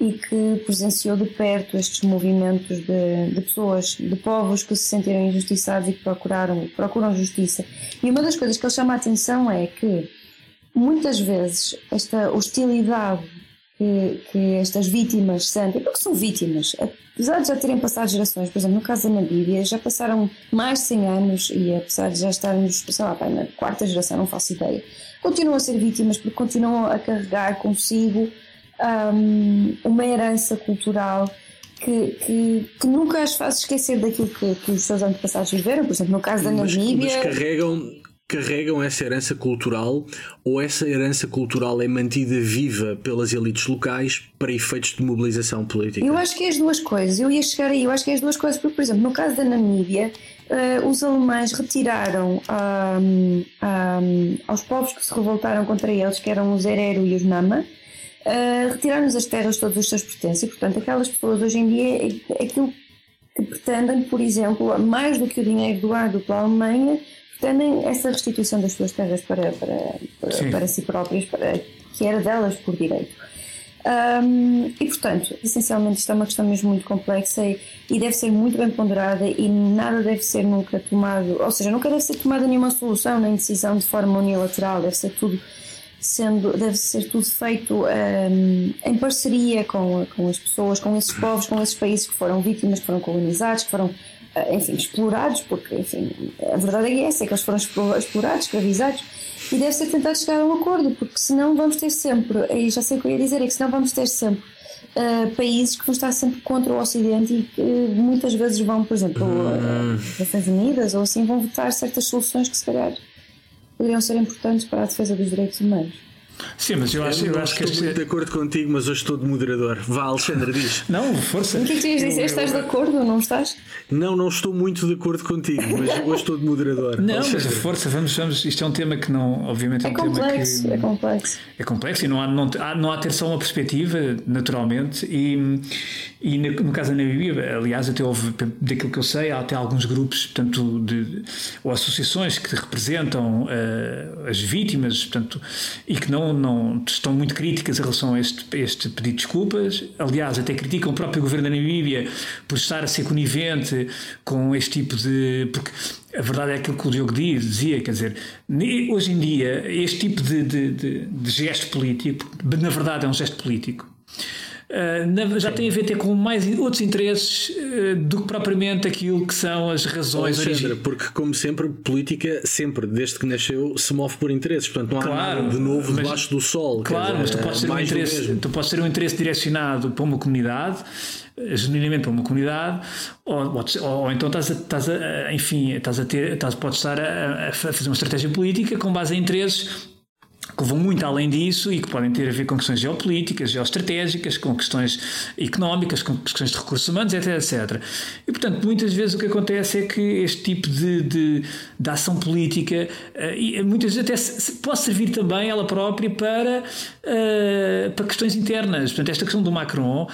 e que presenciou de perto estes movimentos de, de, pessoas, de povos que se sentiram injustiçados e que procuraram, procuram justiça. E uma das coisas que ele chama a atenção é que muitas vezes esta hostilidade que, que estas vítimas sentem, porque são vítimas, apesar de já terem passado gerações, por exemplo, no caso da Namíbia, já passaram mais de 100 anos e apesar de já estarmos, sei lá, na quarta geração, não faço ideia, continuam a ser vítimas porque continuam a carregar consigo um, uma herança cultural que, que, que, nunca as faz esquecer daquilo que, que, os seus antepassados viveram, por exemplo, no caso da Namíbia. Mas, mas carregam, carregam essa herança cultural ou essa herança cultural é mantida viva pelas elites locais para efeitos de mobilização política? Eu acho que é as duas coisas. Eu ia chegar aí, eu acho que é as duas coisas, porque, por exemplo, no caso da Namíbia, uh, os alemães retiraram um, um, aos povos que se revoltaram contra eles, que eram os Herero e os Nama, uh, retiraram-nos as terras todos os seus pertences e, portanto, aquelas pessoas hoje em dia, aquilo que pretendem, por exemplo, mais do que o dinheiro doado pela Alemanha, pretendem essa restituição das suas terras para, para, para, para si próprias, para, que era delas por direito. Um, e portanto, essencialmente, isto é uma questão mesmo muito complexa e, e, deve ser muito bem ponderada e nada deve ser nunca tomado, ou seja, nunca deve ser tomada nenhuma solução nem decisão de forma unilateral, deve ser tudo sendo, deve ser tudo feito um, em parceria com, com as pessoas, com esses povos, com esses países que foram vítimas, que foram colonizados, que foram enfim, explorados, porque enfim, a verdade é essa, é que eles foram explorados, escravizados, e deve ser tentado chegar a um acordo, porque senão vamos ter sempre, aí já sei o que eu ia dizer, é que senão vamos ter sempre uh, países que vão estar sempre contra o Ocidente e que muitas vezes vão, por exemplo, hum. as Nações Unidas ou assim, vão votar certas soluções que se calhar poderiam ser importantes para a defesa dos direitos humanos. Sim, mas eu acho, eu, eu acho que. Estou muito de acordo contigo, mas hoje estou de moderador. Vá, Alexandre, diz. Não, força. O que que tu ias dizer? Estás de acordo ou não estás? Não, não estou muito de acordo contigo, mas hoje estou de moderador. Não, Alexandre. mas força, vamos, vamos. Isto é um tema que não, obviamente, é, é um complexo, tema que. É complexo. É complexo e não há, não, há, não há ter só uma perspectiva, naturalmente. E, e no caso da Namíbia, aliás, até houve, daquilo que eu sei, há até alguns grupos, portanto, de, ou associações que representam uh, as vítimas, portanto, e que não, não estão muito críticas em relação a este, este pedido de desculpas. Aliás, até criticam o próprio governo da Namíbia por estar a ser conivente com este tipo de. Porque a verdade é aquilo que o Diogo dizia, quer dizer, hoje em dia, este tipo de, de, de, de gesto político, na verdade é um gesto político uh, já tem a ver ter com mais outros interesses uh, do que propriamente aquilo que são as razões Alexandre, porque como sempre política sempre desde que nasceu se move por interesses. Portanto não há claro, nada de novo mas, debaixo do sol claro mas tu podes ter um interesse tu podes ter um interesse direcionado para uma comunidade genuinamente para uma comunidade, ou, ou, ou então estás a, estás a, enfim, estás a ter, estás, podes estar a, a, fazer uma estratégia política com base em interesses que vão muito além disso e que podem ter a ver com questões geopolíticas, geoestratégicas, com questões económicas, com questões de recursos humanos, etc, etc. E, portanto, muitas vezes o que acontece é que este tipo de, de, de ação política, uh, muitas vezes até pode servir também ela própria para, uh, para questões internas. Portanto, esta questão do Macron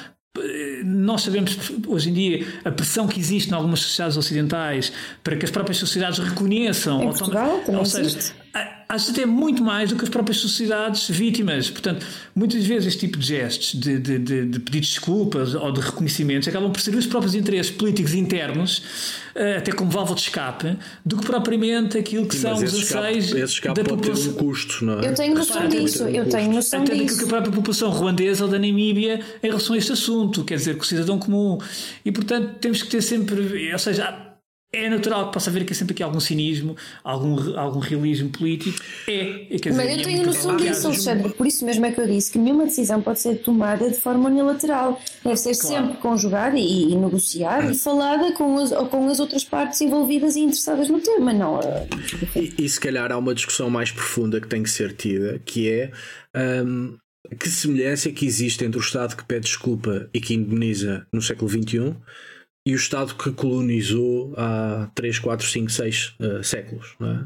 nós sabemos hoje em dia a pressão que existe em algumas sociedades ocidentais para que as próprias sociedades reconheçam. Em Portugal, ou seja, acho até muito mais do que as próprias sociedades vítimas. Portanto, muitas vezes este tipo de gestos, de, de, de, de pedidos de desculpas ou de reconhecimentos, acabam por servir os próprios interesses políticos internos, eh, até como válvula de escape, do que propriamente aquilo que Sim, são os anseios esse escape da pode população. Ter um custo, não é? Eu tenho noção disso, eu tenho noção até disso. que a própria população ruandesa ou da Namíbia em relação a este assunto, quer dizer, que o cidadão comum. E, portanto, temos que ter sempre, ou seja, é natural que possa haver aqui sempre aqui algum cinismo, algum, algum realismo político. É, é quer dizer, Mas eu tenho é noção disso, Alexandre. Por isso mesmo é que eu disse que nenhuma decisão pode ser tomada de forma unilateral. Deve ser claro. sempre conjugada e, e negociada e falada com as, com as outras partes envolvidas e interessadas no tema, não. Eh, e, e se calhar há uma discussão mais profunda que tem que ser tida, que é. Um, que semelhança é que existe entre o Estado que pede desculpa e que indeniza no século XXI e o Estado que colonizou há 3, 4, 5, 6 uh, séculos. É?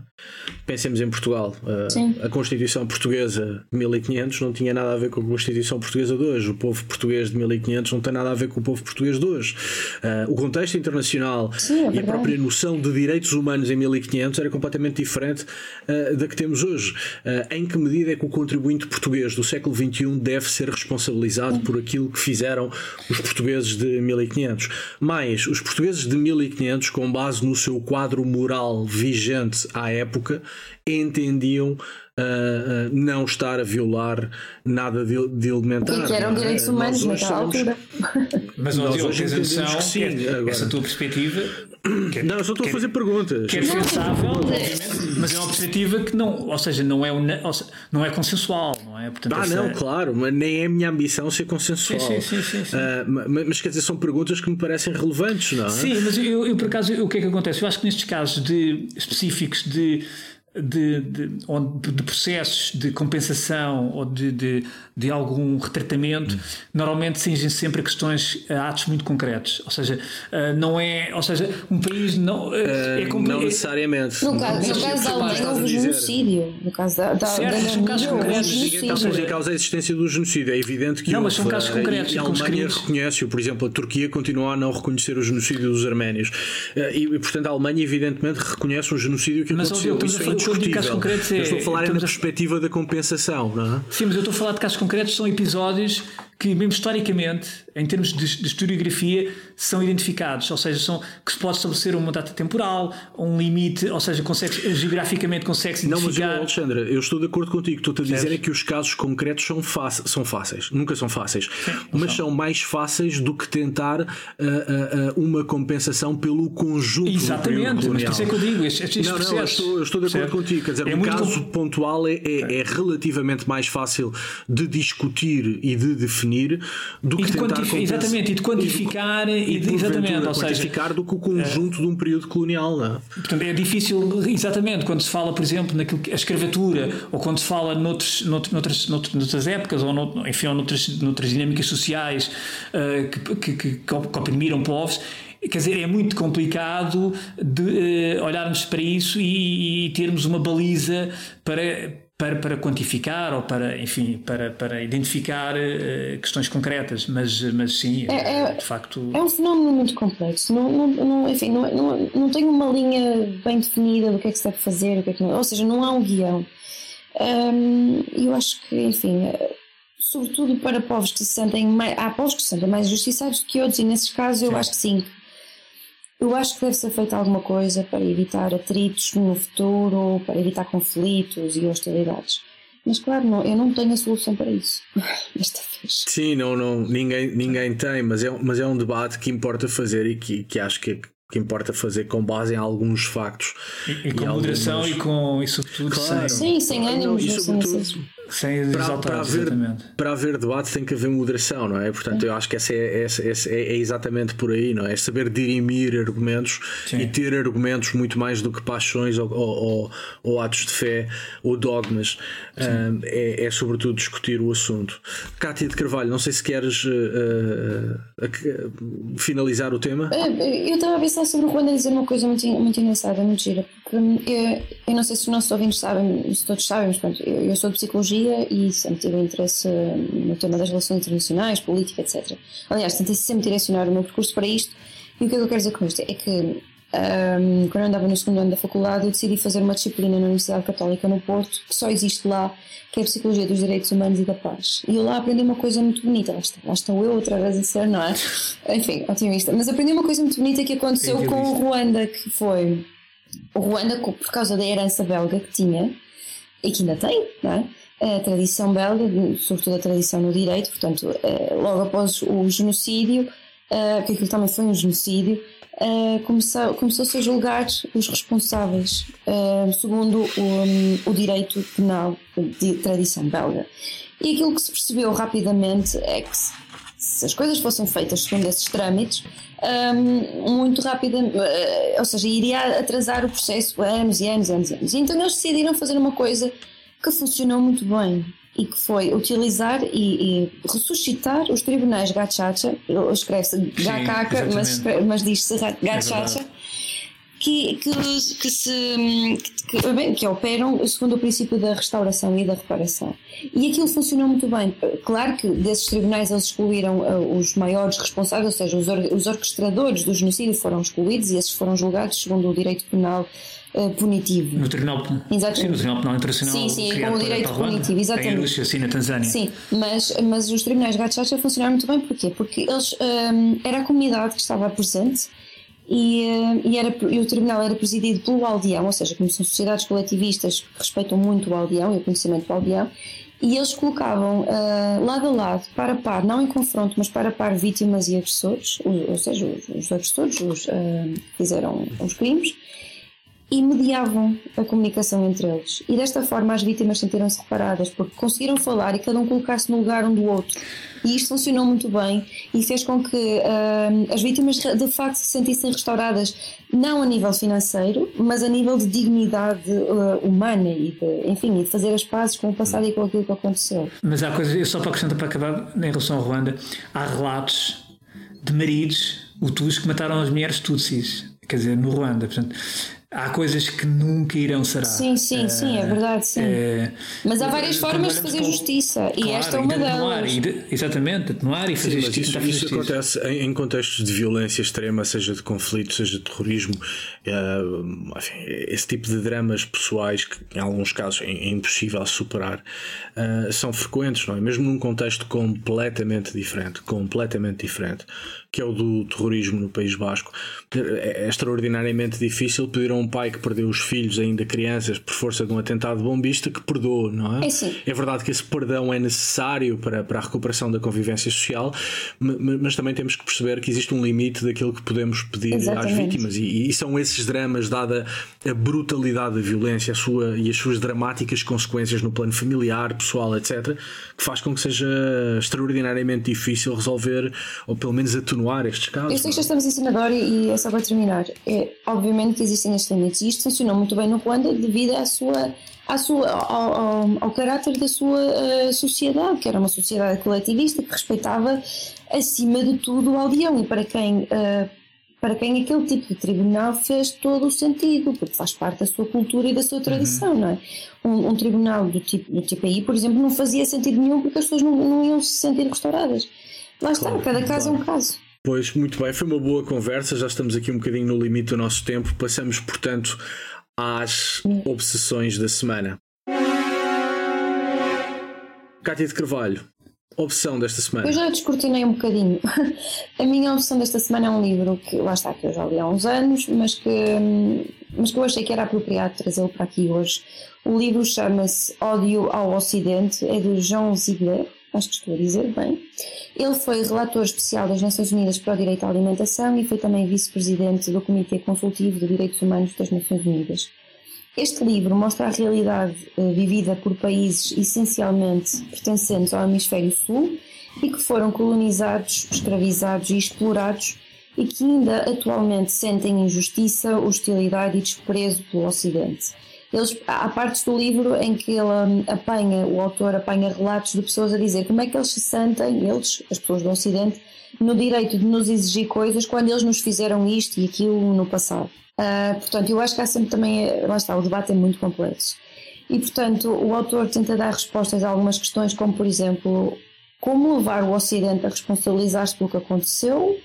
Pensemos em Portugal. Uh, a Constituição Portuguesa de 1500 não tinha nada a ver com a Constituição Portuguesa de hoje. O povo português de 1500 não tem nada a ver com o povo português de hoje. Uh, o contexto internacional Sim, é e a própria noção de direitos humanos em 1500 era completamente diferente da que temos hoje. em que medida é que o contribuinte português do século XXI deve ser responsabilizado Sim. por aquilo que fizeram os portugueses de 1500? Mais mais, os portugueses de 1500, com base no seu quadro moral vigente à época, entendiam uh, uh, não estar a violar nada de, de elementar. E que eram direitos humanos naquela altura. Mas nós hoje tens a noção, sim, essa tua perspectiva que, é- não, eu só estou a fazer perguntas. Que é defensável, obviamente, mas é uma perspectiva que não, ou seja, não é, una, não é consensual, não é? Portanto, ah, não, claro, mas nem é a minha ambição ser consensual. Sim, sim, sim, sim, uh, mas, mas, quer dizer, são perguntas que me parecem relevantes, não é? Sim, mas eu, eu por acaso, o que é que acontece? Eu acho que nestes casos de, específicos de de, de, de, processos de compensação ou de, de, de algum retratamento, hum. normalmente cingem sempre a questões, a atos muito concretos. Ou seja, não é. Ou seja, um país não. Uh, é não necessariamente. No caso, no caso da Alemanha, houve genocídio. No caso da, da, certo, da são casos concretos. Estamos em causa a existência do genocídio. É evidente que não, mas são casos concretos. E a Alemanha reconhece-o. Por exemplo, a Turquia continua a não reconhecer o genocídio dos arménios. Eh, e, portanto, a Alemanha, evidentemente, reconhece um genocídio que mas, aconteceu. Isso é indiscutível. É, eu estou a falar é na perspectiva da compensação, não é? Sim, mas eu estou a falar de casos concretos, são episódios que, mesmo historicamente, em termos de, de, historiografia, são identificados, ou seja, são, que se pode estabelecer uma data temporal, um limite, ou seja, consegue, geograficamente consegue-se identificar. Não, mas eu, Alexandra, eu estou de acordo contigo. Estou-te a dizer é que os casos concretos são, são fáceis, nunca são fáceis, Sim, mas são. são. mais fáceis do que tentar uh, uh, uma compensação pelo conjunto Exatamente, mas por isso é que eu digo, estes, estes não, não, eu estou, eu estou de acordo contigo. Quer dizer, é um caso pontual é, é, é relativamente mais fácil de discutir e de definir definir do que tentar Exatamente, e de quantificar e, de, e de, exatamente, ou quantificar seja, do que o conjunto é, de um período colonial. Não é? Portanto, é difícil, exatamente, quando se fala, por exemplo, naquilo que a escravatura, ou quando se fala noutros, noutras, noutras épocas, ou nout, enfim, ou noutras, noutras dinâmicas sociais uh, que, que, que, que oprimiram povos, Quer dizer, é muito complicado de uh, olharmos para isso e, e, termos uma baliza para, para, para quantificar ou para, enfim, para, para identificar uh, questões concretas, mas, mas sim, é, é, de facto. É um fenómeno muito complexo. Não, não, não, enfim, não, não, não tem uma linha bem definida do que é que se deve fazer, o que é que não. Ou seja, não há um guião. Um, eu acho que, enfim, eh, sobretudo para povos que se sentem mais. Há povos que se sentem mais justiçados do que outros, e nesses casos eu sim. acho que sim, eu acho que deve ser feita alguma coisa para evitar atritos no futuro, para evitar conflitos e hostilidades. Mas claro, não, eu não tenho a solução para isso desta vez. Sim, não, não, ninguém, ninguém tem, mas é, mas é um debate que importa fazer e que, que acho que, que importa fazer com base em alguns factos. E, e com moderação algumas... e com isso tudo. Claro. Sim, sem ânimos. Não, e sobretudo, sem para, para, haver, para haver debate tem que haver moderação, não é? Portanto, eu acho que essa é, essa, essa é, é, exatamente por aí, não é? é saber dirimir argumentos Sim. e ter argumentos muito mais do que paixões ou, ou, ou atos de fé ou dogmas. Um, é, é, sobretudo discutir o assunto. Cátia de Carvalho, não sei se queres uh, uh, finalizar o tema. Eu estava a pensar sobre o Ruanda dizer uma coisa muito, muito engraçada, muito gira, porque eu, eu não sei se os nossos ouvintes sabem, se todos sabem, mas pronto, eu, eu sou de psicologia e sempre tive interesse no tema das relações internacionais, política, etc. Aliás, tentei sempre direcionar o meu percurso para isto e o que é que eu quero dizer com isto? É que um, quando eu andava no segundo ano da faculdade eu decidi fazer uma disciplina na Universidade Católica no Porto que só existe lá, que é a Psicologia dos Direitos Humanos e da Paz. E eu lá aprendi uma coisa muito bonita, lá, está, lá estou eu outra vez a ser, não é? Enfim, otimista. Mas aprendi uma coisa muito bonita que aconteceu com o Ruanda, que foi o Ruanda, por causa da herança belga que tinha, e que ainda tem, não é? A tradição belga, sobretudo a tradição no direito, portanto, eh, logo após o genocídio, eh, que aquilo também foi um genocídio, eh, começou, começou-se a julgar os responsáveis segundo o, o direito penal de tradição belga. E aquilo que se percebeu rapidamente é que se as coisas fossem feitas segundo esses trâmites, um, muito rapidamente, ou seja, iria atrasar o processo anos e anos e anos. E anos. Então eles decidiram fazer uma coisa que funcionou muito bem e que foi utilizar e, e ressuscitar os tribunais Gachacha, escreve-se Gakaka, mas, mas diz-se Gachacha, é que, que, que, se, que, bem, que operam segundo o princípio da restauração e da reparação. E aquilo funcionou muito bem. Claro que desses tribunais eles excluíram uh, os maiores responsáveis, ou seja, os, or os orquestradores do genocídio foram excluídos e esses foram julgados segundo o direito penal uh, punitivo. No Tribunal, exatamente. Sim, no Tribunal Penal Internacional. Sim, sim, com o direito punitivo, exatamente. Em Rússia, sim, na Tanzânia. Sim, mas, mas os tribunais Gachacha funcionaram muito bem, porquê? Porque eles, um, era a comunidade que estava presente e, uh, e, era, e o tribunal era presidido pelo aldeão, ou seja, como são sociedades coletivistas que respeitam muito o aldeão e o conhecimento do aldeão, e eles colocavam uh, lado a lado, para par, não em confronto, mas para par vítimas e agressores, ou, ou seja, os, os agressores os, uh, fizeram os crimes, e mediavam a comunicação entre eles. E desta forma as vítimas sentiram-se reparadas porque conseguiram falar e cada um colocar-se no lugar um do outro. E isto funcionou muito bem e fez com que uh, as vítimas de facto se sentissem restauradas, não a nível financeiro, mas a nível de dignidade uh, humana e de, enfim, de fazer as pazes com o passado e com aquilo que aconteceu. Mas há coisas, só para acrescentar para acabar, em relação ao Ruanda, há relatos de maridos hutus que mataram as mulheres tutsis, quer dizer, no Ruanda. Portanto, há coisas que nunca irão ser. Sim, sim, uh, sim, é verdade, sim. Uh, Mas há várias formas de fazer justiça e esta é uma delas. E de, exatamente, atenuar e fazer sim, justiça. Isso, isso acontece em, em, contextos de violência extrema, seja de conflito, seja de terrorismo, uh, enfim, esse tipo de dramas pessoais que em alguns casos é, é impossível superar, são frequentes, não é? Mesmo num contexto completamente diferente, completamente diferente que é o do terrorismo no País Basco. É, é extraordinariamente difícil pedir a um pai que perdeu os filhos, ainda crianças, por força de um atentado bombista, que perdoe, não é? É, é verdade que esse perdão é necessário para, para a recuperação da convivência social, mas também temos que perceber que existe um limite daquilo que podemos pedir Exatamente. às vítimas, e, e, são esses dramas, dada a brutalidade da violência a sua, e as suas dramáticas consequências no plano familiar, pessoal, etc., que faz com que seja extraordinariamente difícil resolver, ou pelo menos atenuar atenuar estes casos. Eu sei que já estamos em Senador e é só para terminar. É, obviamente que existem estes limites e isto funcionou muito bem no Ruanda devido à sua, à sua, ao, ao, ao caráter da sua uh, sociedade, que era uma sociedade coletivista que respeitava acima de tudo o aldeão e para quem. Uh, para quem aquele tipo de tribunal fez todo o sentido, porque faz parte da sua cultura e da sua tradição, uhum. não é? Um, um, tribunal do tipo, do tipo aí, por exemplo, não fazia sentido nenhum porque as pessoas não, não iam se sentir restauradas. Lá está, claro, cada caso claro. é um caso. Pois, muito bem, foi uma boa conversa. Já estamos aqui um bocadinho no limite do nosso tempo. Passamos, portanto, às obsessões da semana. Cátia de Carvalho, obsessão desta semana. Eu já descortinei um bocadinho. A minha obsessão desta semana é um livro que, lá está, que eu já li há uns anos, mas que, mas que eu achei que era apropriado trazê-lo para aqui hoje. O livro chama-se Ódio ao Ocidente, é de João Ziegler acho que estou a dizer bem. Ele foi relator especial das Nações Unidas para o Direito à Alimentação e foi também vice-presidente do Comitê Consultivo de Direitos Humanos das Nações Unidas. Este livro mostra a realidade uh, vivida por países essencialmente pertencentes ao Hemisfério Sul e que foram colonizados, escravizados e explorados e que ainda atualmente sentem injustiça, hostilidade e desprezo pelo Ocidente. Eles, há partes do livro em que ele hum, apanha, o autor apanha relatos de pessoas a dizer como é que eles se sentem, eles, as pessoas do Ocidente, no direito de nos exigir coisas quando eles nos fizeram isto e aquilo no passado. Uh, portanto, eu acho que há sempre também, lá está, o debate é muito complexo. E, portanto, o autor tenta dar respostas a algumas questões, como, por exemplo, como levar o Ocidente a responsabilizar-se pelo que aconteceu,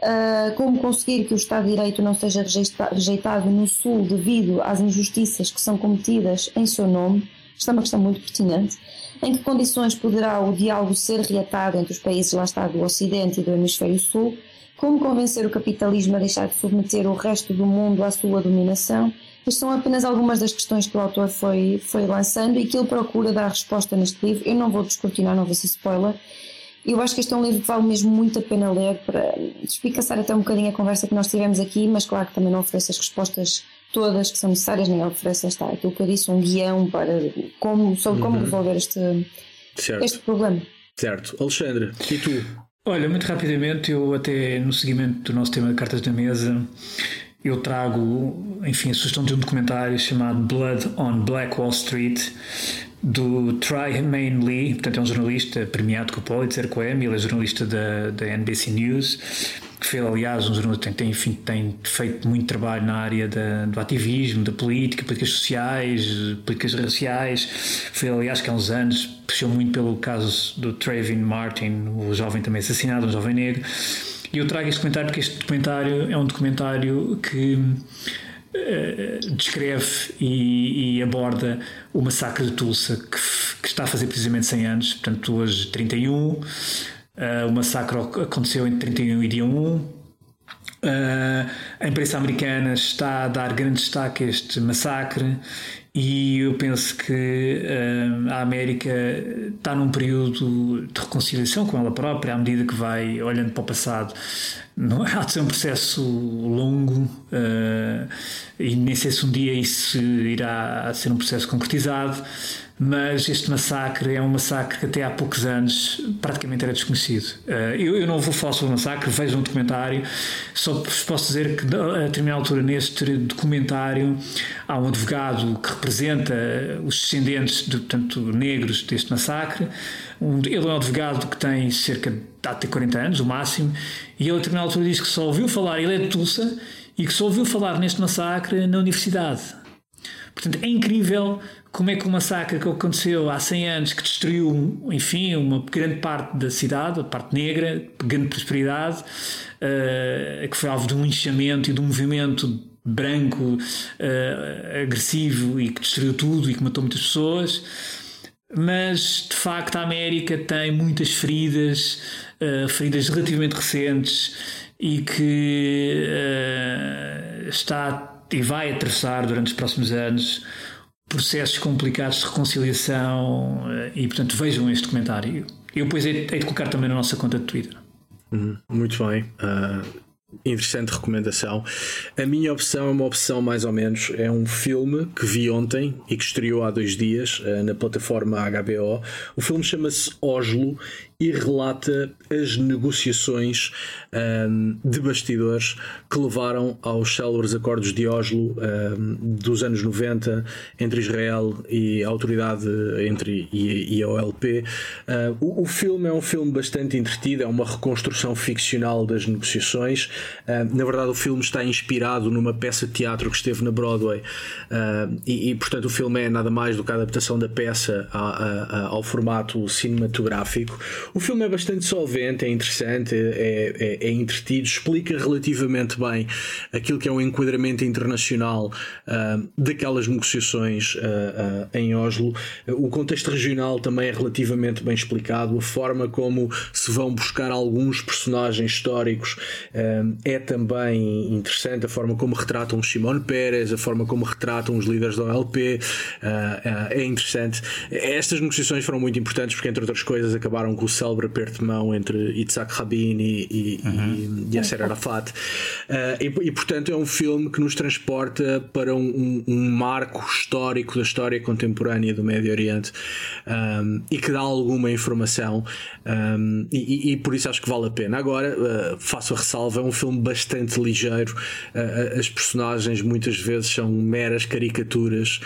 Uh, como conseguir que o Estado de Direito não seja rejeitado no Sul devido às injustiças que são cometidas em seu nome? Isto é uma questão muito pertinente. Em que condições poderá o diálogo ser reatado entre os países lá está do Ocidente e do Hemisfério Sul? Como convencer o capitalismo a deixar de submeter o resto do mundo à sua dominação? Estas são apenas algumas das questões que o autor foi, foi lançando e que ele procura dar resposta neste livro. Eu não vou descortinar, não vou ser spoiler, eu acho que este é um livro que vale mesmo muito a pena ler para explicar até um bocadinho a conversa que nós tivemos aqui, mas claro que também não oferece as respostas todas que são necessárias, nem oferece esta, aquilo que eu disse, um guião para como, sobre como uhum. resolver este, este problema. Certo. Alexandre, e tu? Olha, muito rapidamente, eu até no seguimento do nosso tema de cartas da mesa, eu trago, enfim, a sugestão de um documentário chamado Blood on Black Wall Street, do Trymaine Lee, portanto é um jornalista premiado com o Pulitzer, com a Emmy, ele é jornalista da, da NBC News, que fez, aliás, um jornalista tem, tem, enfim, tem feito muito trabalho na área da, do ativismo, da política, políticas sociais, políticas raciais. Foi, aliás, que há uns anos puxou muito pelo caso do Trayvon Martin, o jovem também assassinado, um jovem negro. E eu trago este documentário porque este documentário é um documentário que eh, descreve e, e, aborda o massacre de Tulsa, que, que, está a fazer precisamente 100 anos, portanto, hoje 31. Uh, eh, o massacre aconteceu entre 31 e dia 1. Uh, a imprensa americana está a dar grande destaque a este massacre e eu penso que uh, a América está num período de reconciliação com ela própria, à medida que vai olhando para o passado. Não, há de ser um processo longo uh, e nem sei se um dia isso irá ser um processo concretizado, mas este massacre é um massacre que até há poucos anos praticamente era desconhecido. Eh, eu, eu não vou falar sobre o massacre, vejo um documentário, só vos posso dizer que a determinada altura neste documentário há um advogado que representa os descendentes, de, portanto, negros deste massacre. Um, ele é um advogado que tem cerca de, de 40 anos, o máximo, e ele a determinada altura diz que só ouviu falar, ele é de Tulsa, e que só ouviu falar neste massacre na universidade. Portanto, é incrível como é que o massacre que aconteceu há 100 anos, que destruiu, enfim, uma grande parte da cidade, a parte negra, grande prosperidade, uh, que foi alvo de um linchamento e de um movimento branco, uh, agressivo e que destruiu tudo e que matou muitas pessoas. Mas de facto a América tem muitas feridas, uh, feridas relativamente recentes e que está e vai atravessar durante os próximos anos processos complicados de reconciliação eh, e, portanto, vejam este comentário. Eu depois hei de colocar também na nossa conta de Twitter. Uhum, muito bem. Uh, Interessante recomendação. A minha opção é uma opção mais ou menos. É um filme que vi ontem e que estreou há dois dias uh, na plataforma HBO. O filme chama-se Oslo e relata as negociações um, de bastidores que levaram aos célebres acordos de Oslo um, dos anos 90 entre Israel e a autoridade entre e, e a OLP. Uh, o, o, filme é um filme bastante entretido, é uma reconstrução ficcional das negociações. Uh, na verdade, o filme está inspirado numa peça de teatro que esteve na Broadway uh, e, e, portanto, o filme é nada mais do que a adaptação da peça a, a, a, ao formato cinematográfico. O filme é bastante solvente, é interessante, é, é, é entretido, explica relativamente bem aquilo que é o um enquadramento internacional uh, daquelas negociações uh, uh, em Oslo. O contexto regional também é relativamente bem explicado, a forma como se vão buscar alguns personagens históricos é também interessante, a forma como retratam Shimon Peres, a forma como retratam os líderes da OLP é interessante. Estas negociações foram muito importantes porque, entre outras coisas, acabaram com o célebre aperto de mão entre Yitzhak Rabin e, e, uhum. e Yasser Arafat. Uh, e, e, portanto, é um filme que nos transporta para um, um, um marco histórico da história contemporânea do Médio Oriente um, e que dá alguma informação. E, e, por isso acho que vale a pena. Agora, uh, faço a ressalva, é um filme bastante ligeiro. Uh, as personagens muitas vezes são meras caricaturas.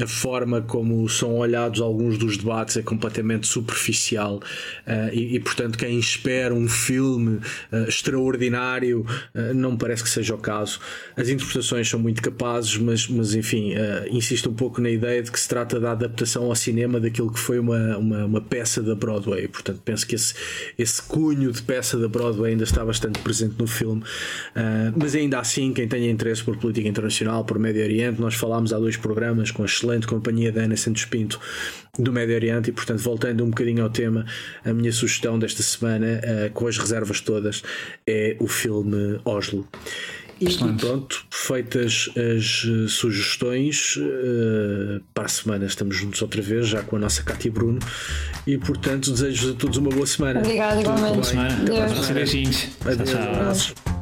a forma como são olhados alguns dos debates é completamente superficial. Uh, e, portanto, quem espera um filme uh, extraordinário uh, não parece que seja o caso. As interpretações são muito capazes, mas, mas enfim, insisto um pouco na ideia de que se trata da adaptação ao cinema daquilo que foi uma, uma, uma peça da Broadway. Portanto, penso que esse, esse cunho de peça da Broadway ainda está bastante presente no filme. mas ainda assim, quem tenha interesse por política internacional, por Médio Oriente, nós falámos há dois programas com a excelente companhia da Ana Santos Pinto do Médio Oriente e, portanto, voltando um bocadinho ao tema, a minha sugestão desta semana, uh, com as reservas todas, é o filme Oslo. E Excelente. pronto, feitas as uh, sugestões, uh, para a semana estamos juntos outra vez, já com a nossa Cátia Bruno, e portanto desejo a todos uma boa semana. Obrigada, igualmente. Boa semana. Até para a semana. Beijinhos. Adeus. Tchau.